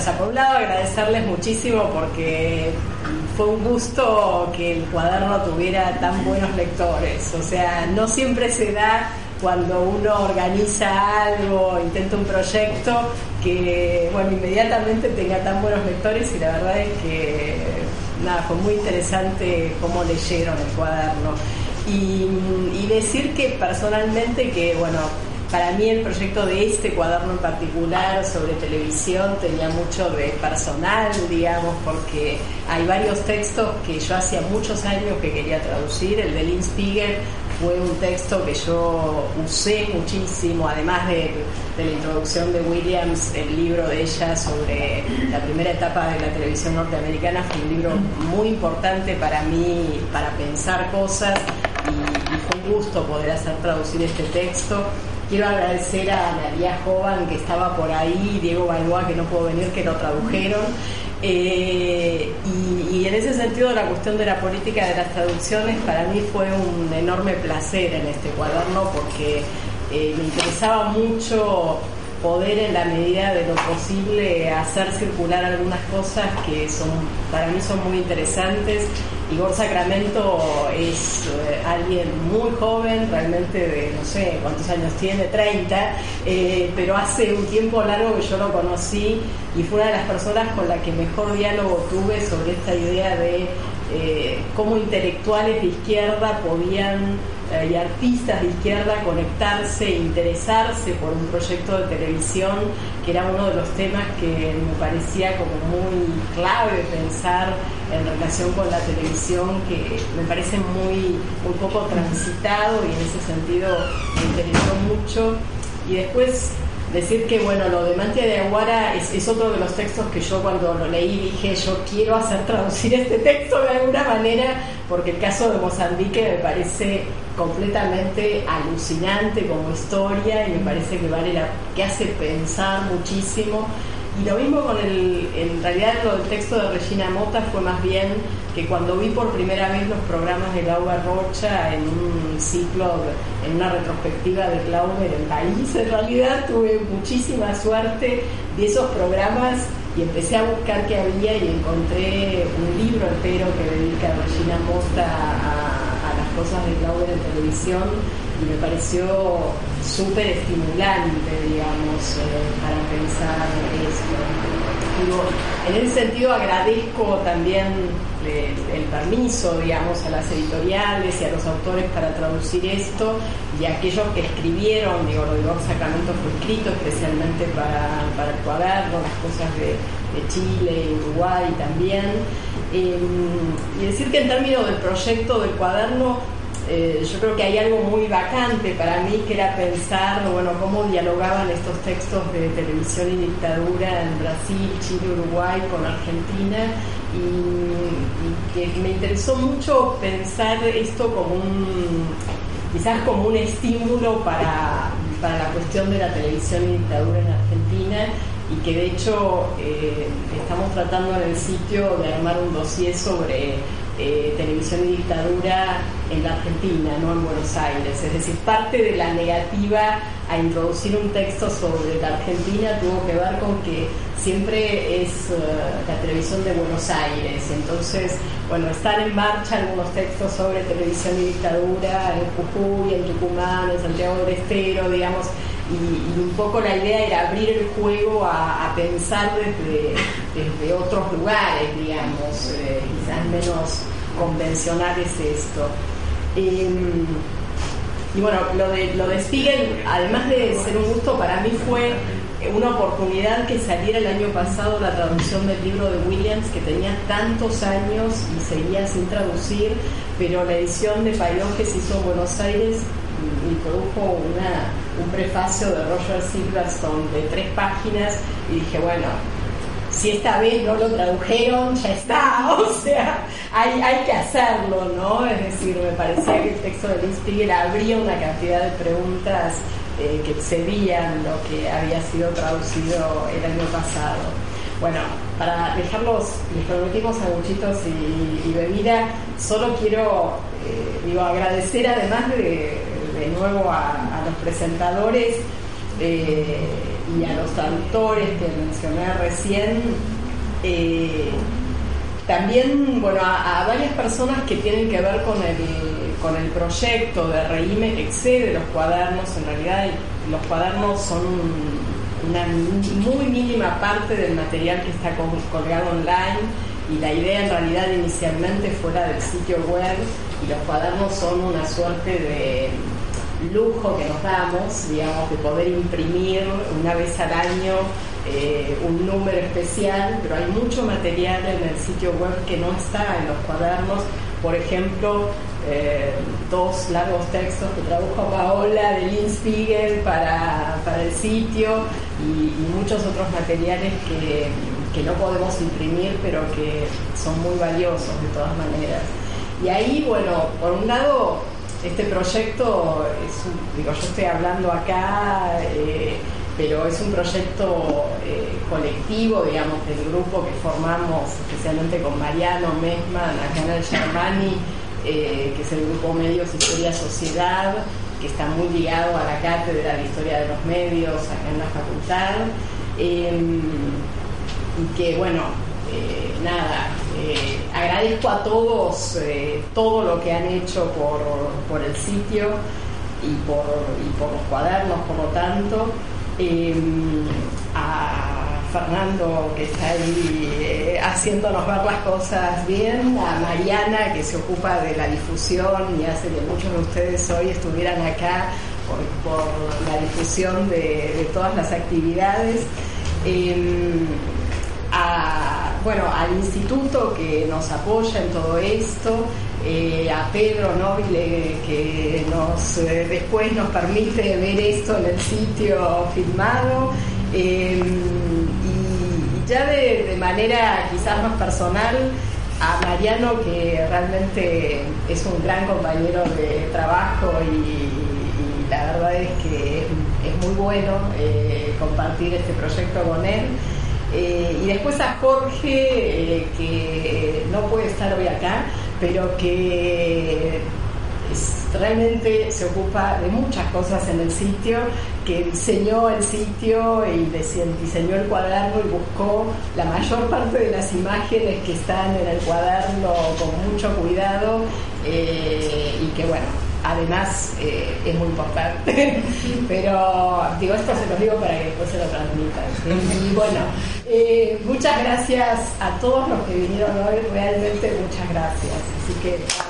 O sea, por un lado agradecerles muchísimo porque fue un gusto que el cuaderno tuviera tan buenos lectores. O sea, no siempre se da cuando uno organiza algo, intenta un proyecto, que bueno, inmediatamente tenga tan buenos lectores y la verdad es que nada, fue muy interesante cómo leyeron el cuaderno. Y, y decir que personalmente que bueno, para mí el proyecto de este cuaderno en particular sobre televisión tenía mucho de personal, digamos, porque hay varios textos que yo hacía muchos años que quería traducir. El de Lynn Spiegel fue un texto que yo usé muchísimo, además de, la introducción de Williams, el libro de ella sobre la primera etapa de la televisión norteamericana fue un libro muy importante para mí, para pensar cosas y, y fue un gusto poder hacer traducir este texto. Quiero agradecer a María Jovan que estaba por ahí, Diego Balboa que no pudo venir, que lo tradujeron. Eh, y, en ese sentido la cuestión de la política de las traducciones para mí fue un enorme placer en este cuaderno porque eh, me interesaba mucho poder en la medida de lo posible hacer circular algunas cosas que son para mí son muy interesantes. Igor Sacramento es eh, alguien muy joven, realmente de no sé cuántos años tiene, 30, eh, pero hace un tiempo largo que yo lo conocí y fue una de las personas con la que mejor diálogo tuve sobre esta idea de eh, cómo intelectuales de izquierda podían y artistas de izquierda conectarse e interesarse por un proyecto de televisión que era uno de los temas que me parecía como muy clave pensar en relación con la televisión que me parece muy, muy poco transitado y en ese sentido me interesó mucho. Y después decir que bueno lo de Mantia de Aguara es, es, otro de los textos que yo cuando lo leí dije yo quiero hacer traducir este texto de alguna manera porque el caso de Mozambique me parece completamente alucinante como historia y me parece que vale la que hace pensar muchísimo. Y lo mismo con el, en realidad lo del texto de Regina Mota fue más bien que cuando vi por primera vez los programas de Laura Rocha en un ciclo, en una retrospectiva de Clauber en París, en realidad tuve muchísima suerte de esos programas y empecé a buscar qué había y encontré un libro entero que dedica Regina Mota cosas de Clauber en televisión y me pareció súper estimulante, digamos, eh, para pensar esto. Digo, en ese sentido agradezco también eh, el permiso, digamos, a las editoriales y a los autores para traducir esto y a aquellos que escribieron, digo, lo de Igor Sacramento fue escrito especialmente para, para el cuaderno, las cosas de, de Chile, Uruguay también. Eh, y decir que en términos del proyecto del cuaderno, eh, yo creo que hay algo muy vacante para mí que era pensar bueno, cómo dialogaban estos textos de televisión y dictadura en Brasil, Chile, Uruguay con Argentina y, que me interesó mucho pensar esto como un quizás como un estímulo para, para la cuestión de la televisión y dictadura en Argentina y que de hecho eh, estamos tratando en el sitio de armar un dossier sobre eh, televisión y dictadura en la Argentina, no en Buenos Aires. Es decir, parte de la negativa a introducir un texto sobre la Argentina tuvo que ver con que siempre es uh, la televisión de Buenos Aires. Entonces, bueno, están en marcha algunos textos sobre televisión y dictadura en Jujuy, en Tucumán, en Santiago del Estero, digamos. Y, y, un poco la idea era abrir el juego a, a pensar desde, desde, otros lugares, digamos, eh, quizás menos convencionales esto. Eh, y bueno, lo de, lo de Spiegel, además de ser un gusto, para mí fue una oportunidad que saliera el año pasado la traducción del libro de Williams, que tenía tantos años y seguía sin traducir, pero la edición de Paidón que se hizo en Buenos Aires introdujo una, un prefacio de Roger Silverstone de tres páginas y dije, bueno, si esta vez no lo tradujeron, ya está, *laughs* o sea, hay, hay que hacerlo, ¿no? Es decir, me parecía que el texto de Liz Spiegel abría una cantidad de preguntas eh, que excedían lo que había sido traducido el año pasado. Bueno, para dejarlos, les prometimos aguchitos y, y bebida, solo quiero eh, digo, agradecer además de, de nuevo a, los presentadores eh, y a los autores que mencioné recién. también, bueno, a, varias personas que tienen que ver con el, con el proyecto de Reime que excede los cuadernos, en realidad los cuadernos son una muy mínima parte del material que está colgado online y la idea en realidad inicialmente fuera del sitio web y los cuadernos son una suerte de lujo que nos damos, digamos, de poder imprimir una vez al año eh, un número especial, pero hay mucho material en el sitio web que no está en los cuadernos. Por ejemplo, eh, dos largos textos que tradujo Paola de Lynn Spiegel para, el sitio y, muchos otros materiales que, no podemos imprimir pero que son muy valiosos de todas maneras. Y ahí, bueno, por un lado, este proyecto, es digo, yo estoy hablando acá, eh, pero es un proyecto eh, colectivo, digamos, del grupo que formamos, especialmente con Mariano Mesman, acá en el Germani, eh, que es el grupo Medios Historia Sociedad, que está muy ligado a la cátedra de Historia de los Medios acá en la facultad. Em, y que, bueno, nada, eh, agradezco a todos todo lo que han hecho por, el sitio y por, por los cuadernos, por lo tanto. Em, a, Fernando que está ahí eh, haciéndonos ver las cosas bien, a Mariana que se ocupa de la difusión y hace que muchos de ustedes hoy estuvieran acá por, la difusión de, todas las actividades. Em, bueno, al instituto que nos apoya en todo esto, eh, a Pedro Nobile que nos eh, después nos permite ver esto en el sitio filmado. Em, ya de, manera quizás más personal, a Mariano, que realmente es un gran compañero de trabajo y, la verdad es que es, muy bueno eh, compartir este proyecto con él. Eh, y después a Jorge, eh, que no puede estar hoy acá, pero que realmente se ocupa de muchas cosas en el sitio, que diseñó el sitio y diseñó el cuaderno y buscó la mayor parte de las imágenes que están en el cuaderno con mucho cuidado eh, y que bueno, además eh, es muy importante. *laughs* Pero digo, esto se lo digo para que después se lo transmitan. Y bueno, eh, muchas gracias a todos los que vinieron hoy, realmente muchas gracias. Así que.